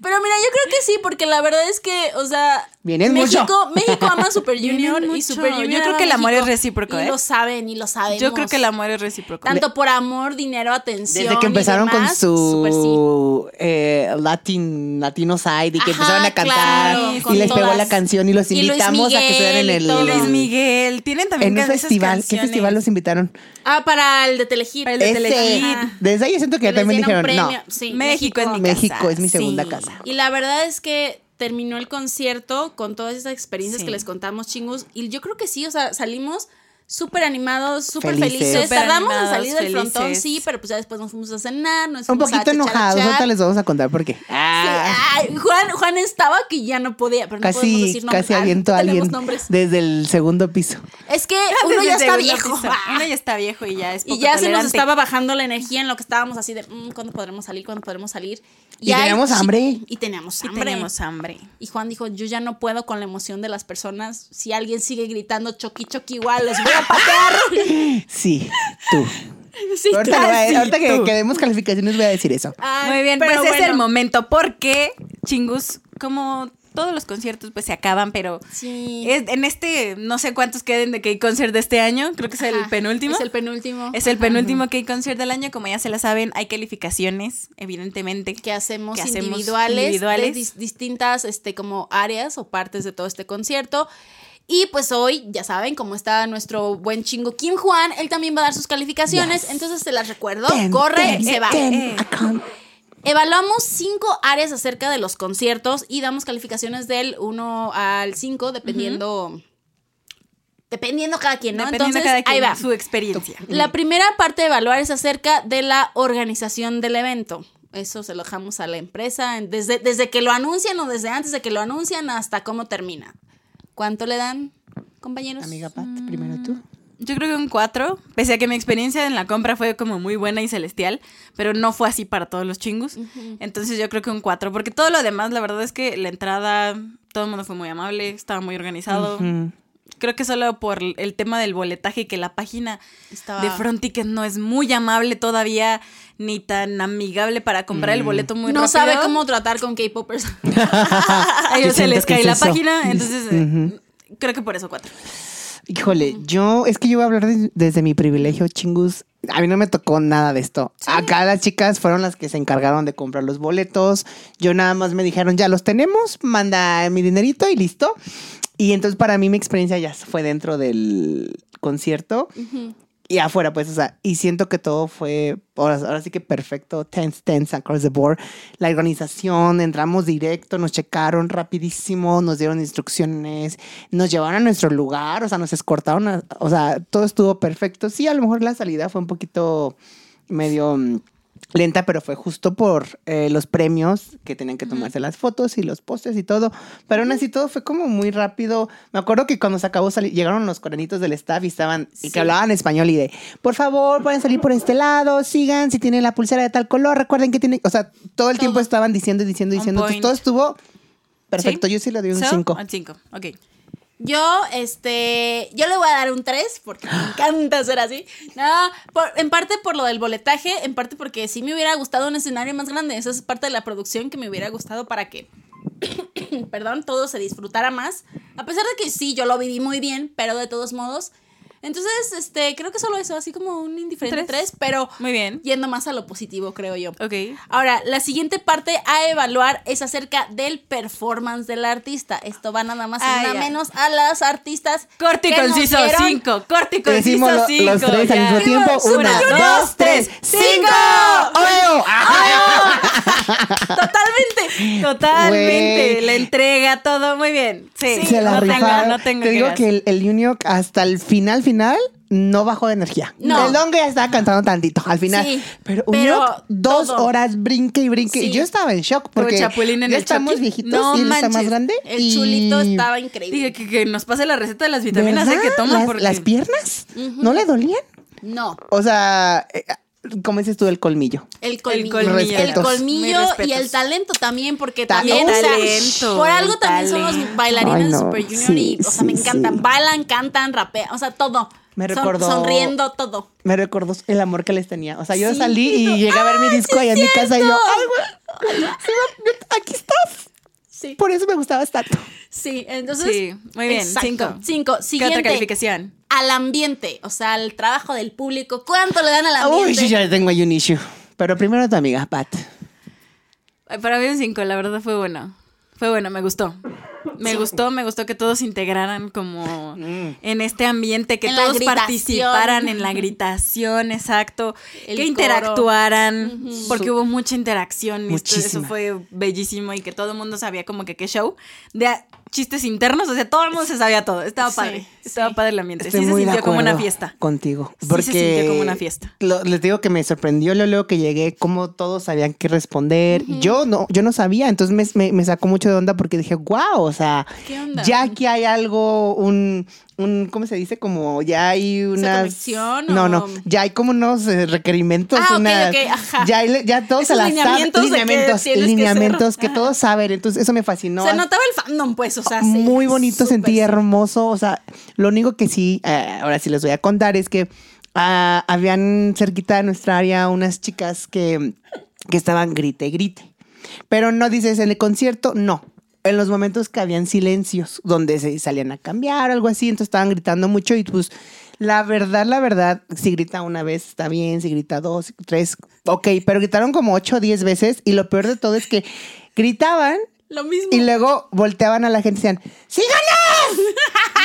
Pero mira, yo creo que sí, porque la verdad es que, o sea, Vienen México, mucho. México ama a Super Junior y. Super Junior Yo creo que el amor México. es recíproco, Y ¿eh? lo saben y lo sabemos. Yo creo que el amor es recíproco. Tanto por amor, dinero, atención. Desde que y empezaron con sí. su eh, Latin, Latino Side y que Ajá, empezaron a cantar claro, y les pegó la canción y los Y invitamos a que se den en y el. Luis Miguel. Tienen también en un festival. ¿Qué festival los invitaron? Ah, para el de Telehit. Para el de. Telehit. Desde ahí yo siento que, Que ya también dijeron, premio. no, Sí, México es mi México casa. es mi segunda Sí. casa. Y la verdad es que terminó el concierto con todas esas experiencias Sí. que les contamos, chingos. Y yo creo que sí, o sea, salimos súper animados, súper Felices. felices. Súper Tardamos en salir del frontón, sí, pero pues ya después nos fuimos a cenar, nos Un fuimos a poquito enojados, chachalachar. ahorita les vamos a contar por qué. Sí, Ah, ay, Juan, Juan estaba que ya no podía, pero no podemos casi, decir nombres. casi Ah, aviento a alguien tenemos nombres. desde el segundo piso. Es que Desde uno ya está viejo. piso. Uno ya está viejo y ya es Y poco ya se nos estaba bajando la energía en lo que estábamos así de, mm, ¿cuándo podremos salir? ¿Cuándo podremos salir? Y ay, teníamos hambre. Y teníamos Y hambre. teníamos hambre. Y Juan dijo, yo ya no puedo con la emoción de las personas. Si alguien sigue gritando choqui choqui igual, los voy a patear. Sí, tú. sí, ahorita, tú. le voy a- sí, ahorita que, tú. que demos calificaciones voy a decir eso. Ay, Muy bien, pues es el momento porque, chingus, como todos los conciertos pues se acaban, pero Sí. es- en este, no sé cuántos queden de K-Concert de este año, creo que es el penúltimo. Es el penúltimo. Es el penúltimo K-Concert del año, como ya se la saben, hay calificaciones, evidentemente. que hacemos, que hacemos individuales, individuales. de dis- distintas este, como áreas o partes de todo este concierto. Y pues hoy, ya saben, como está nuestro buen chingo Kim Juan, él también va a dar sus calificaciones, Yes. entonces se las recuerdo, Ten, corre ten, y se va. ten, Eh. Evaluamos cinco áreas acerca de los conciertos y damos calificaciones del 1 al 5, dependiendo dependiendo cada quien, ¿no? Dependiendo Entonces, de cada quien, ahí va. su experiencia. La primera parte de evaluar es acerca de la organización del evento. Eso se lo dejamos a la empresa, desde, desde que lo anuncian o desde antes de que lo anuncian hasta cómo termina. ¿Cuánto le dan, compañeros? Amiga Pat, primero tú. Yo creo que un 4, pese a que mi experiencia en la compra fue como muy buena y celestial, pero no fue así para todos los chingus. Entonces yo creo que un 4, porque todo lo demás, la verdad es que la entrada, todo el mundo fue muy amable, estaba muy organizado. Mm. Creo que solo por el tema del boletaje y que la página Estaba- de Front Ticket no es muy amable todavía, ni tan amigable para comprar el boleto muy no rápido. sabe cómo tratar con K-popers. A ellos se les cae es la eso. página, entonces eh, creo que por eso 4. Híjole, yo, es que yo voy a hablar de- desde mi privilegio, chingus. A mí no me tocó nada de esto. Acá las chicas fueron las que se encargaron de comprar los boletos. Yo nada más me dijeron, ya los tenemos, manda mi dinerito y listo. Y entonces para mí mi experiencia ya fue dentro del concierto y afuera, pues, o sea, y siento que todo fue, ahora, ahora sí que perfecto, tense, tense across the board. La organización, entramos directo, nos checaron rapidísimo, nos dieron instrucciones, nos llevaron a nuestro lugar, o sea, nos escortaron, a- o sea, todo estuvo perfecto. Sí, a lo mejor la salida fue un poquito medio mm, lenta, pero fue justo por eh, los premios que tenían que tomarse las fotos y los postes y todo. Pero aún así todo fue como muy rápido. Me acuerdo que cuando se acabó llegaron los corenitos del staff y estaban y que hablaban español y de, por favor, pueden salir por este lado, sigan si tienen la pulsera de tal color, recuerden que tienen, o sea, todo el tiempo estaban diciendo y diciendo y diciendo. Entonces todo estuvo perfecto. Yo sí le doy un So, 5. Un 5, ok. Yo, este, yo le voy a dar un 3 porque me encanta ser así. No, por- en parte por lo del boletaje, en parte porque sí me hubiera gustado un escenario más grande. Esa es parte de la producción que me hubiera gustado para que, perdón, todo se disfrutara más. A pesar de que sí, yo lo viví muy bien, pero de todos modos. Entonces, este, creo que solo eso, así como un indiferente Tres. 3, pero Muy bien. yendo más a lo positivo, creo yo. Ok. Ahora, la siguiente parte a evaluar es acerca del performance del artista. Esto va nada más y Ah, nada ya. menos a las artistas. Corte y que nos conciso, dieron- 5. Corte y Decimos conciso, lo- 5. los tres al mismo tiempo. Una, dos, tres, cinco. ¡Oreo! Totalmente. Totalmente. Güey. La entrega, todo muy bien. Sí, Se la no, tengo, rifaron. no tengo Te digo que el, el Union hasta el final, final, no bajó de energía. No. El Donga ya estaba cantando tantito al final. Sí, pero pero Union, dos todo. horas brinque y brinque. Sí. Y yo estaba en shock porque Chapulín en ya el estamos Chucky. viejitos No y él está más grande. El y- chulito estaba increíble. Dije que, que nos pase la receta de las vitaminas ¿Verdad? ¿eh? que toma. las, porque... las piernas no le dolían. No. O sea, ¿cómo dices tú el colmillo? El colmillo. colmillo. El colmillo y el talento también, porque Ta- también, o sea, talento, por algo también talento. los bailarines Ay, de no, Super Junior sí, y, o sea, me encantan. sí. Bailan, cantan, rapean, o sea, todo. Me Son- recordó- Sonriendo, todo. Me recordó el amor que les tenía. O sea, yo Sí. salí y llegué a ver mi disco allá en mi casa y yo, ay, güey, aquí estás. Sí. Por eso me gustabas tanto. Sí, entonces. Sí, muy bien, exacto. cinco. Cinco. ¿Qué Siguiente. otra calificación? Al ambiente, o sea, al trabajo del público. ¿Cuánto le dan al ambiente? Uy, sí, ya tengo ahí un issue. Pero primero tu amiga, Pat. Para mí un 5, la verdad fue bueno. Fue bueno, me gustó. Me gustó, me gustó que todos se integraran como en este ambiente, que En todos participaran en la gritación, exacto, El que interactuaran, porque hubo mucha interacción, y esto- eso Muchísima. fue bellísimo y que todo el mundo sabía como que qué show, de a- chistes internos, o sea, todo el mundo se sabía todo, estaba Sí, padre, estaba sí. padre el ambiente, Estoy sí se de sintió como una fiesta. Contigo. Sí se Porque sintió como una fiesta. lo- les digo que me sorprendió lo luego que llegué, cómo todos sabían qué responder. Yo no, yo no sabía, entonces me, me- me sacó mucho de onda porque dije, wow, o sea, ¿Qué onda? ya aquí hay algo, un, un, ¿cómo se dice? Como ya hay unas... conexión No, o- no, ya hay como unos eh, requerimientos, Ah, ajá. Ya, hay- ya todos se las saben, lineamientos que lineamientos, que que todos saben, entonces eso me fascinó. Se notaba el fandom, pues, o sea, sí. Muy bonito, sentí hermoso. O sea, lo único que sí, eh, ahora sí les voy a contar es que ah, habían cerquita de nuestra área unas chicas que, que estaban grite, grite. Pero no dices en el concierto, no. En los momentos que habían silencios, donde se salían a cambiar o algo así, entonces estaban gritando mucho y pues la verdad, la verdad, si grita una vez está bien, si grita dos, tres, ok, pero gritaron como ocho o diez veces y lo peor de todo es que gritaban Lo mismo. y luego volteaban a la gente y decían, ¡Síganos!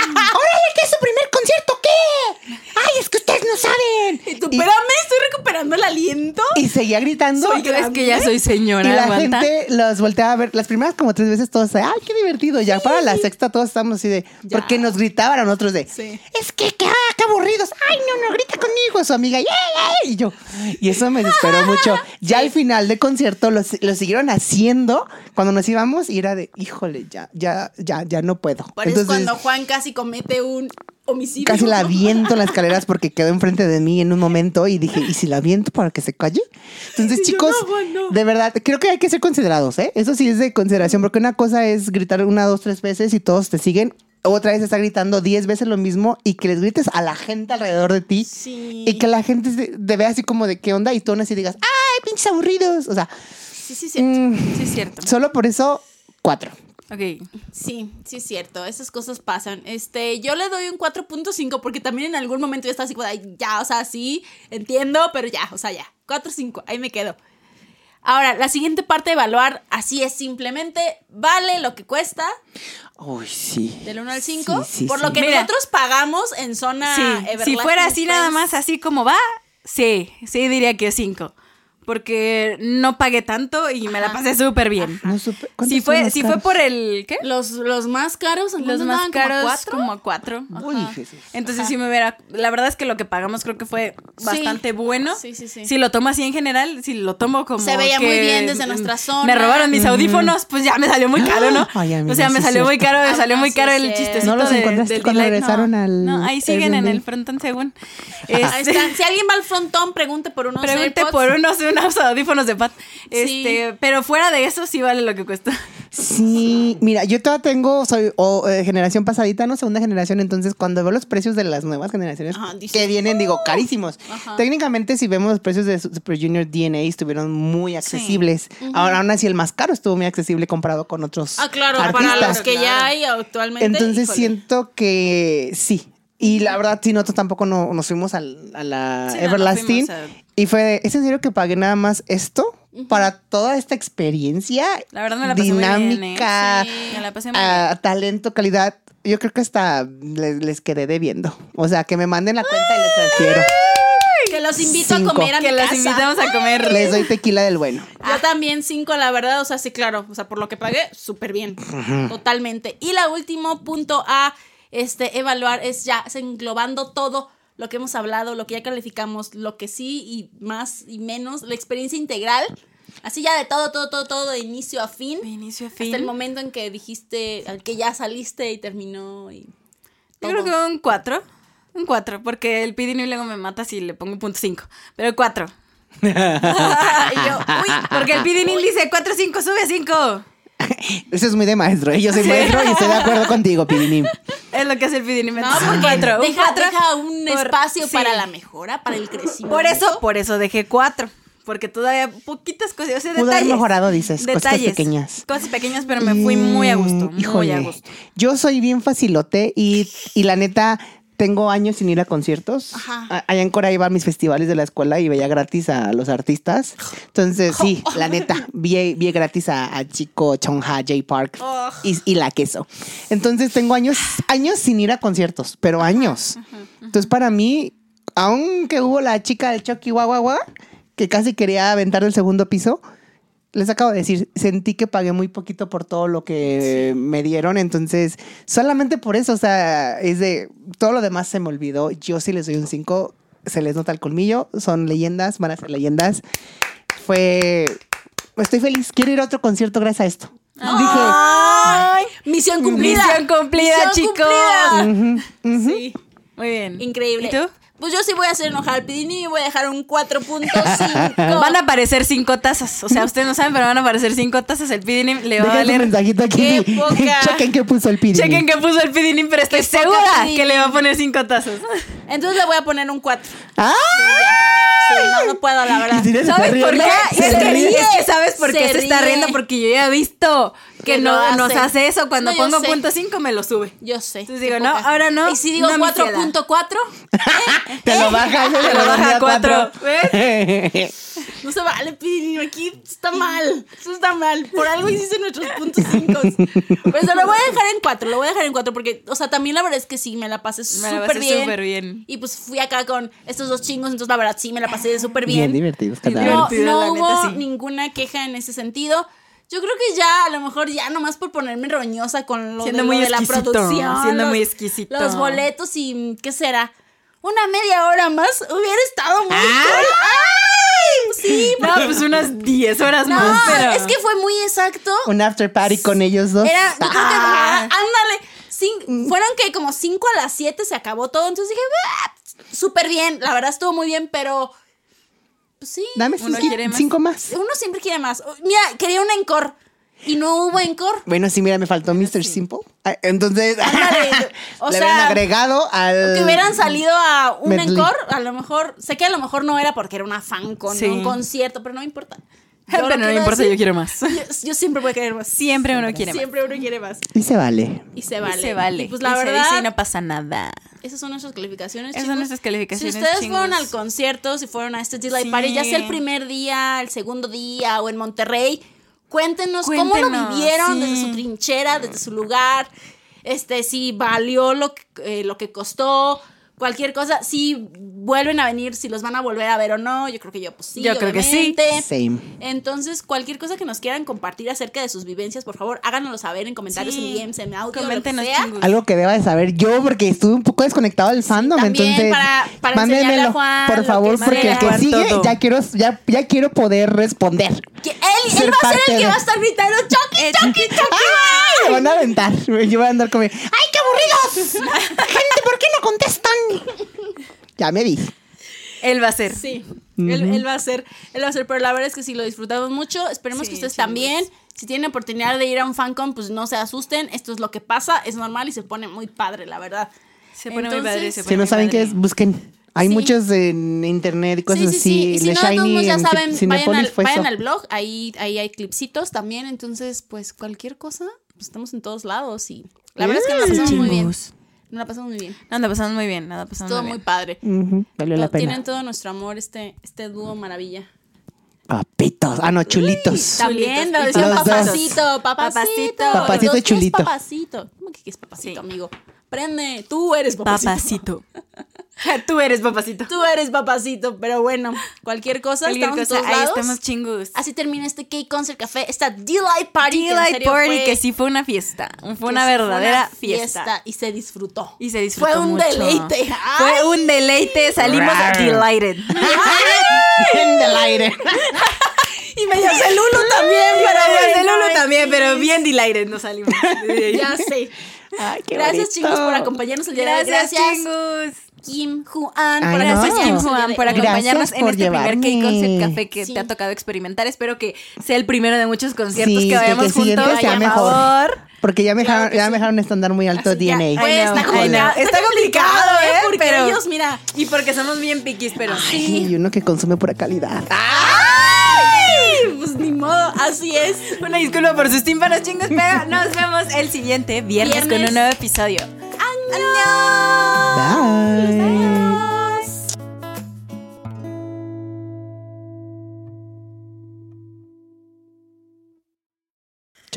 ¡Órale, que es su primer concierto! ¿Qué? ¡Ay, es que ustedes no saben! Y tú, espérame, estoy el aliento. Y seguía gritando. Soy- es que ya soy señora, Y la aguanta. gente los volteaba a ver. Las primeras como tres veces todos, ay, qué divertido. Ya para la sexta todos estábamos así de, Ya. porque nos gritaban a nosotros de, Sí. es que, que, ah, qué aburridos. Ay, no, no, grita conmigo, su amiga. "Yeah, yeah". Y yo, y eso me desesperó mucho. Ya al final de concierto lo, lo siguieron haciendo cuando nos íbamos y era de, híjole, ya, ya, ya, ya no puedo. Por eso es cuando Juan casi comete un homicidio. Casi la aviento en las escaleras porque quedó enfrente de mí en un momento y dije, ¿y si la aviento para que se calle? Entonces, chicos, no, de verdad, creo que hay que ser considerados, ¿eh? Eso sí es de consideración, porque una cosa es gritar una, dos, tres veces y todos te siguen. Otra vez está gritando diez veces lo mismo y que les grites a la gente alrededor de ti. Sí. Y que la gente te vea así como de qué onda y tú así digas, ¡ay, pinches aburridos! O sea, Sí, sí, sí. mm, Sí, es cierto. solo por eso, cuatro. Ok. Sí, sí es cierto, esas cosas pasan. Este, yo le doy un 4.5 porque también en algún momento yo estaba así como, "Ay, ya, o sea, sí, entiendo, pero ya, o sea, ya. 4.5, ahí me quedo. Ahora, la siguiente parte de evaluar, así es simplemente, vale lo que cuesta, Uy, sí. del 1 al 5, Sí, sí, por sí. lo que Mira. nosotros pagamos en zona Sí, si fuera así nada más, así como va, sí, sí diría que cinco. Porque no pagué tanto y me la pasé súper bien. No supe- ¿cuántos Si fue, si fue caros? por el, ¿qué? Los, los más caros, ¿en Los más andaban? ¿Como a caros cuatro? como a cuatro. Uy, Ajá. Jesús. Entonces sí me hubiera, la verdad es que lo que pagamos creo que fue Sí. bastante bueno. Sí, sí, sí. Si lo tomo así en general, si lo tomo como Se veía muy bien desde nuestra zona. Me robaron mis audífonos, pues ya me salió muy caro, ¿no? Ay, amiga, o sea, me sí salió muy caro, me Ah, salió no, muy caro el chistecito ¿No los de- encontraste del cuando delay. regresaron no, al No, ahí siguen en el frontón según. Ahí Este, están. Si alguien va al frontón, pregunte por unos Pregunte AirPods. por unos, unos audífonos de Pat. Sí. Este, pero fuera de eso sí vale lo que cuesta. Sí, mira, yo todavía tengo, soy o, eh, generación pasadita, no segunda generación, entonces cuando veo los precios de las nuevas generaciones Ajá, dices, que vienen, digo, carísimos. Ajá. Técnicamente, si vemos los precios de Super Junior DNA, estuvieron muy accesibles. Ahora, aún así, el más caro estuvo muy accesible comparado con otros Ah, claro, artistas. para los que Claro. ya hay actualmente. Entonces híjole. siento que sí. Y la verdad, sí, nosotros tampoco no, nos fuimos al- a la Sí, no, no Everlasting. fuimos a- Y fue de, ¿es en serio que pagué nada más esto? Para toda esta experiencia La verdad me la pasé muy bien, ¿eh? dinámica, Sí, me la pasé muy talento, calidad. Yo creo que hasta les, les quedé debiendo. O sea, que me manden la cuenta y les transfiero. Que los invito Cinco. a comer a Que mi los casa. invitamos a comer. Les doy tequila del bueno. Yo también cinco, la verdad, o sea, sí, claro, o sea, por lo que pagué, súper bien, totalmente. Y la último punto a este, evaluar es ya es englobando todo lo que hemos hablado, lo que ya calificamos, lo que sí y más y menos, la experiencia integral, así ya de todo, todo, todo, todo, de inicio a fin, De inicio a fin. hasta el momento en que dijiste, al que ya saliste y terminó y Yo creo que un 4. Un 4, porque el Pidini luego me mata si le pongo un punto 5. Pero 4. y yo, uy, porque el Pidini dice 4, 5, sube a 5. Eso es muy de maestro. ¿eh? Yo soy maestro y estoy de acuerdo contigo, Pidini. Es lo que hace el Pidini. me No, porque Cuatro, un deja, cuatro deja un por- espacio sí. para la mejora, para el crecimiento. Por eso, por eso dejé 4. Porque todavía poquitas cosas, o sea, Pudo haber detalles. mejorado, dices, Detalles. pequeñas. Cosas pequeñas, pero me fui muy a gusto, Mm, muy híjole. a gusto. Yo soy bien facilote y, y la neta, tengo años sin ir a conciertos. Ajá. Allá en Corea iba a mis festivales de la escuela y veía gratis a los artistas. Entonces, sí, la neta, vi, vi gratis a, a Chico, Chongha, J Park Oh. y, y la queso. Entonces, tengo años, años sin ir a conciertos, pero años. Entonces, para mí, aunque hubo la chica del Chucky Guagua, que casi quería aventar del segundo piso, les acabo de decir, sentí que pagué muy poquito por todo lo que me dieron, entonces solamente por eso, o sea, es de todo lo demás se me olvidó. Yo sí les doy un 5, se les nota el colmillo, son leyendas, van a ser leyendas. Fue estoy feliz, quiero ir a otro concierto gracias a esto. Ay, Misión cumplida. Misión cumplida, Misión chicos. cumplida. Dije, ujú. Sí, Muy bien. increíble. ¿Y tú? Pues yo sí voy a hacer enojar al Pidini y voy a dejar un 4.5. Van a aparecer cinco tazas. O sea, ustedes no saben, pero van a aparecer cinco tazas. El Pidini le va a valer. mensajito aquí. ¡Qué poca! Chequen qué puso el pidi. Chequen que puso el Pidini, pero estoy Qué segura Pidini. que le va a poner cinco tazas. Entonces le voy a poner un 4. ¡Ah! Sí, no, no puedo, la verdad. Si ¿Sabes por qué? se Es que, ríe. es que sabes por qué Se está riendo, porque yo ya he visto que, no lo nos hace. hace eso. Cuando No, pongo punto 5 me lo sube. Yo sé. Entonces digo, no, ahora no, Y si digo no me 4.4, Te lo baja, Te lo baja a 4. no se vale, Piri, aquí está mal. Eso está mal. Por algo hiciste nuestros puntos 5. Pues lo voy a dejar en 4, lo voy a dejar en 4 porque, o sea, también la verdad es que sí, me la pasé súper bien. súper bien. Y pues fui acá con estos dos chingos, entonces la verdad sí me la pasé súper Bien bien. divertidos, cada. No, no la hubo neta, sí. ninguna queja en ese sentido. Yo creo que ya, a lo mejor ya nomás por ponerme roñosa con lo, Siendo de, lo muy de la producción. siendo los- muy exquisito. Los boletos y, ¿qué será? Una media hora más hubiera estado muy Ah. cool. ¡Ay! Sí, No, pues unas 10 horas no, más. Pero... es que fue muy exacto. Un after party con ellos dos. Era, yo creo que, Ah. ándale, cin- fueron que como 5 a las 7 se acabó todo, entonces dije, "Ah, súper bien, la verdad estuvo muy bien, pero, pues sí. Dame Uno cinco, quiere más. cinco más. Uno siempre quiere más. Mira, quería un encore y no hubo encore. Bueno, sí, mira, me faltó Mr. Simple. Ah, Entonces, Ándale, o le sea, habían agregado al. Que hubieran salido a un medley. encore, a lo mejor, sé que a lo mejor no era porque era una fan con Sí. un concierto, pero no importa. Yo Pero no me importa, decir. yo quiero más. Yo, yo siempre voy a querer más. Siempre uno quiere más. Siempre uno quiere más. Y se vale. Y se vale. Y se vale. Y pues la Y se verdad, dice y no pasa nada. esas son nuestras calificaciones. Esas chicos. son nuestras calificaciones, Si ustedes chingos. fueron al concierto, si fueron a este Delight Sí. Party, ya sea el primer día, el segundo día o en Monterrey, cuéntenos, cómo lo vivieron sí. desde su trinchera, desde su lugar. Este, si valió lo que, eh, lo que costó, cualquier cosa. Si vuelven a venir, si los van a volver a ver o no. Yo creo que yo, pues sí. Yo creo que sí. Same. Entonces, cualquier cosa que nos quieran compartir acerca de sus vivencias, por favor, háganoslo saber en comentarios, Sí. en DMs, en audio, Coméntenos, lo que sea. Algo que deba de saber yo, porque estuve un poco desconectado del fandom, también entonces. para- para enseñarle a mándenmelo, Juan por favor, porque el que sigue todo. ya quiero, ya, ya quiero poder responder. Que él, va a ser el que de- va a estar gritando Chucky, Chucky, Chucky. ¡Ay! Me van a aventar. Yo voy a andar como, ¡ay, qué aburridos! Gente, ¿por qué no contestan? Ya me vi. Él va a ser. Sí, él, él va a ser, él va a ser, pero la verdad es que sí lo disfrutamos mucho. Esperemos Sí, que ustedes chingos. también. Si tienen oportunidad de ir a un fancon, pues no se asusten. Esto es lo que pasa, es normal y se pone muy padre, la verdad. Se pone muy Entonces, padre. Se pone Si no muy saben qué es, busquen. Hay Sí. muchos en internet y cosas sí, sí, sí. así. Y si no, todos Shiny modos ya en saben, vayan, al, vayan al blog, ahí, ahí hay clipsitos también. Entonces, pues cualquier cosa, pues estamos en todos lados y la verdad es que nos pasamos muy bien. Nos la pasamos muy bien. Nada, pasamos muy bien. Nada, pasamos Todo muy padre. Ujú, Valió la pena. Tienen todo nuestro amor, este, este dúo maravilla. Papitos. Ah, no, chulitos. También lo decían papacito, papacito. Papacito. Papacito Los y dos, ¿qué es chulito. papacito. ¿Cómo que es papacito, Sí. amigo? Prende, tú eres papacito. Papacito. Tú eres papacito. Tú eres papacito, pero bueno, cualquier cosa, Cualquier estamos cosa, todos ahí lados. estamos chingos. Así termina este K-Concert Café, esta Delight Party. serio Party, fue- que sí fue una fiesta. Fue que una fue verdadera una fiesta. Y se disfrutó. Y se disfrutó Fue un mucho. deleite. Fue un deleite. Salimos Rar. delighted. Bien del aire. Y medio celulo también, Pero bueno, Lulu también, pero bien delighted nos salimos. Ya sé. Ay, qué Gracias, bonito. chicos, por acompañarnos el día de hoy. Gracias, Gracias, chingos. Kim Juan, Ay, por no. Juan, por acompañarnos en este primer. K-Concept Café que Sí. te ha tocado experimentar. Espero que sea el primero de muchos conciertos Sí, que que vayamos el siguiente juntos. sea mejor. favor. Porque ya me Claro dejaron, que ya sí. me dejaron estándar muy alto Así ya. DNA. Pues, know, está complicado. Está complicado, ¿eh? Porque Pero- ellos, mira, Y porque somos bien piquis, pero Ay, y uno que consume pura calidad. ¡ay! Ni modo, así es. Una disculpa por sus tímpanos chingos, pero nos vemos el siguiente viernes, con un nuevo episodio. Bye.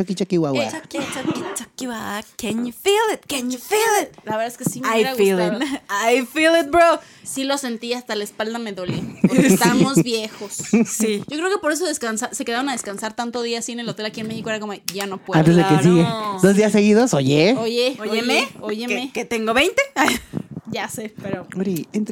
Chucky Chucky Guagua. Chucky, Chucky. Can you feel it? Can you feel it? La verdad es que sí me I hubiera feel gustado. it. I feel it, bro. Sí lo sentí, hasta la espalda me dolía. Porque estamos viejos. Sí. Yo creo que por eso descansa, se quedaron a descansar tanto días así en el hotel aquí en México. Era como, ya no puedo. Antes de que Claro. sigue. Dos días seguidos, oye. Oye, Óyeme. oye, óyeme. ¿Que, que tengo 20? Ya sé, pero Ori, entre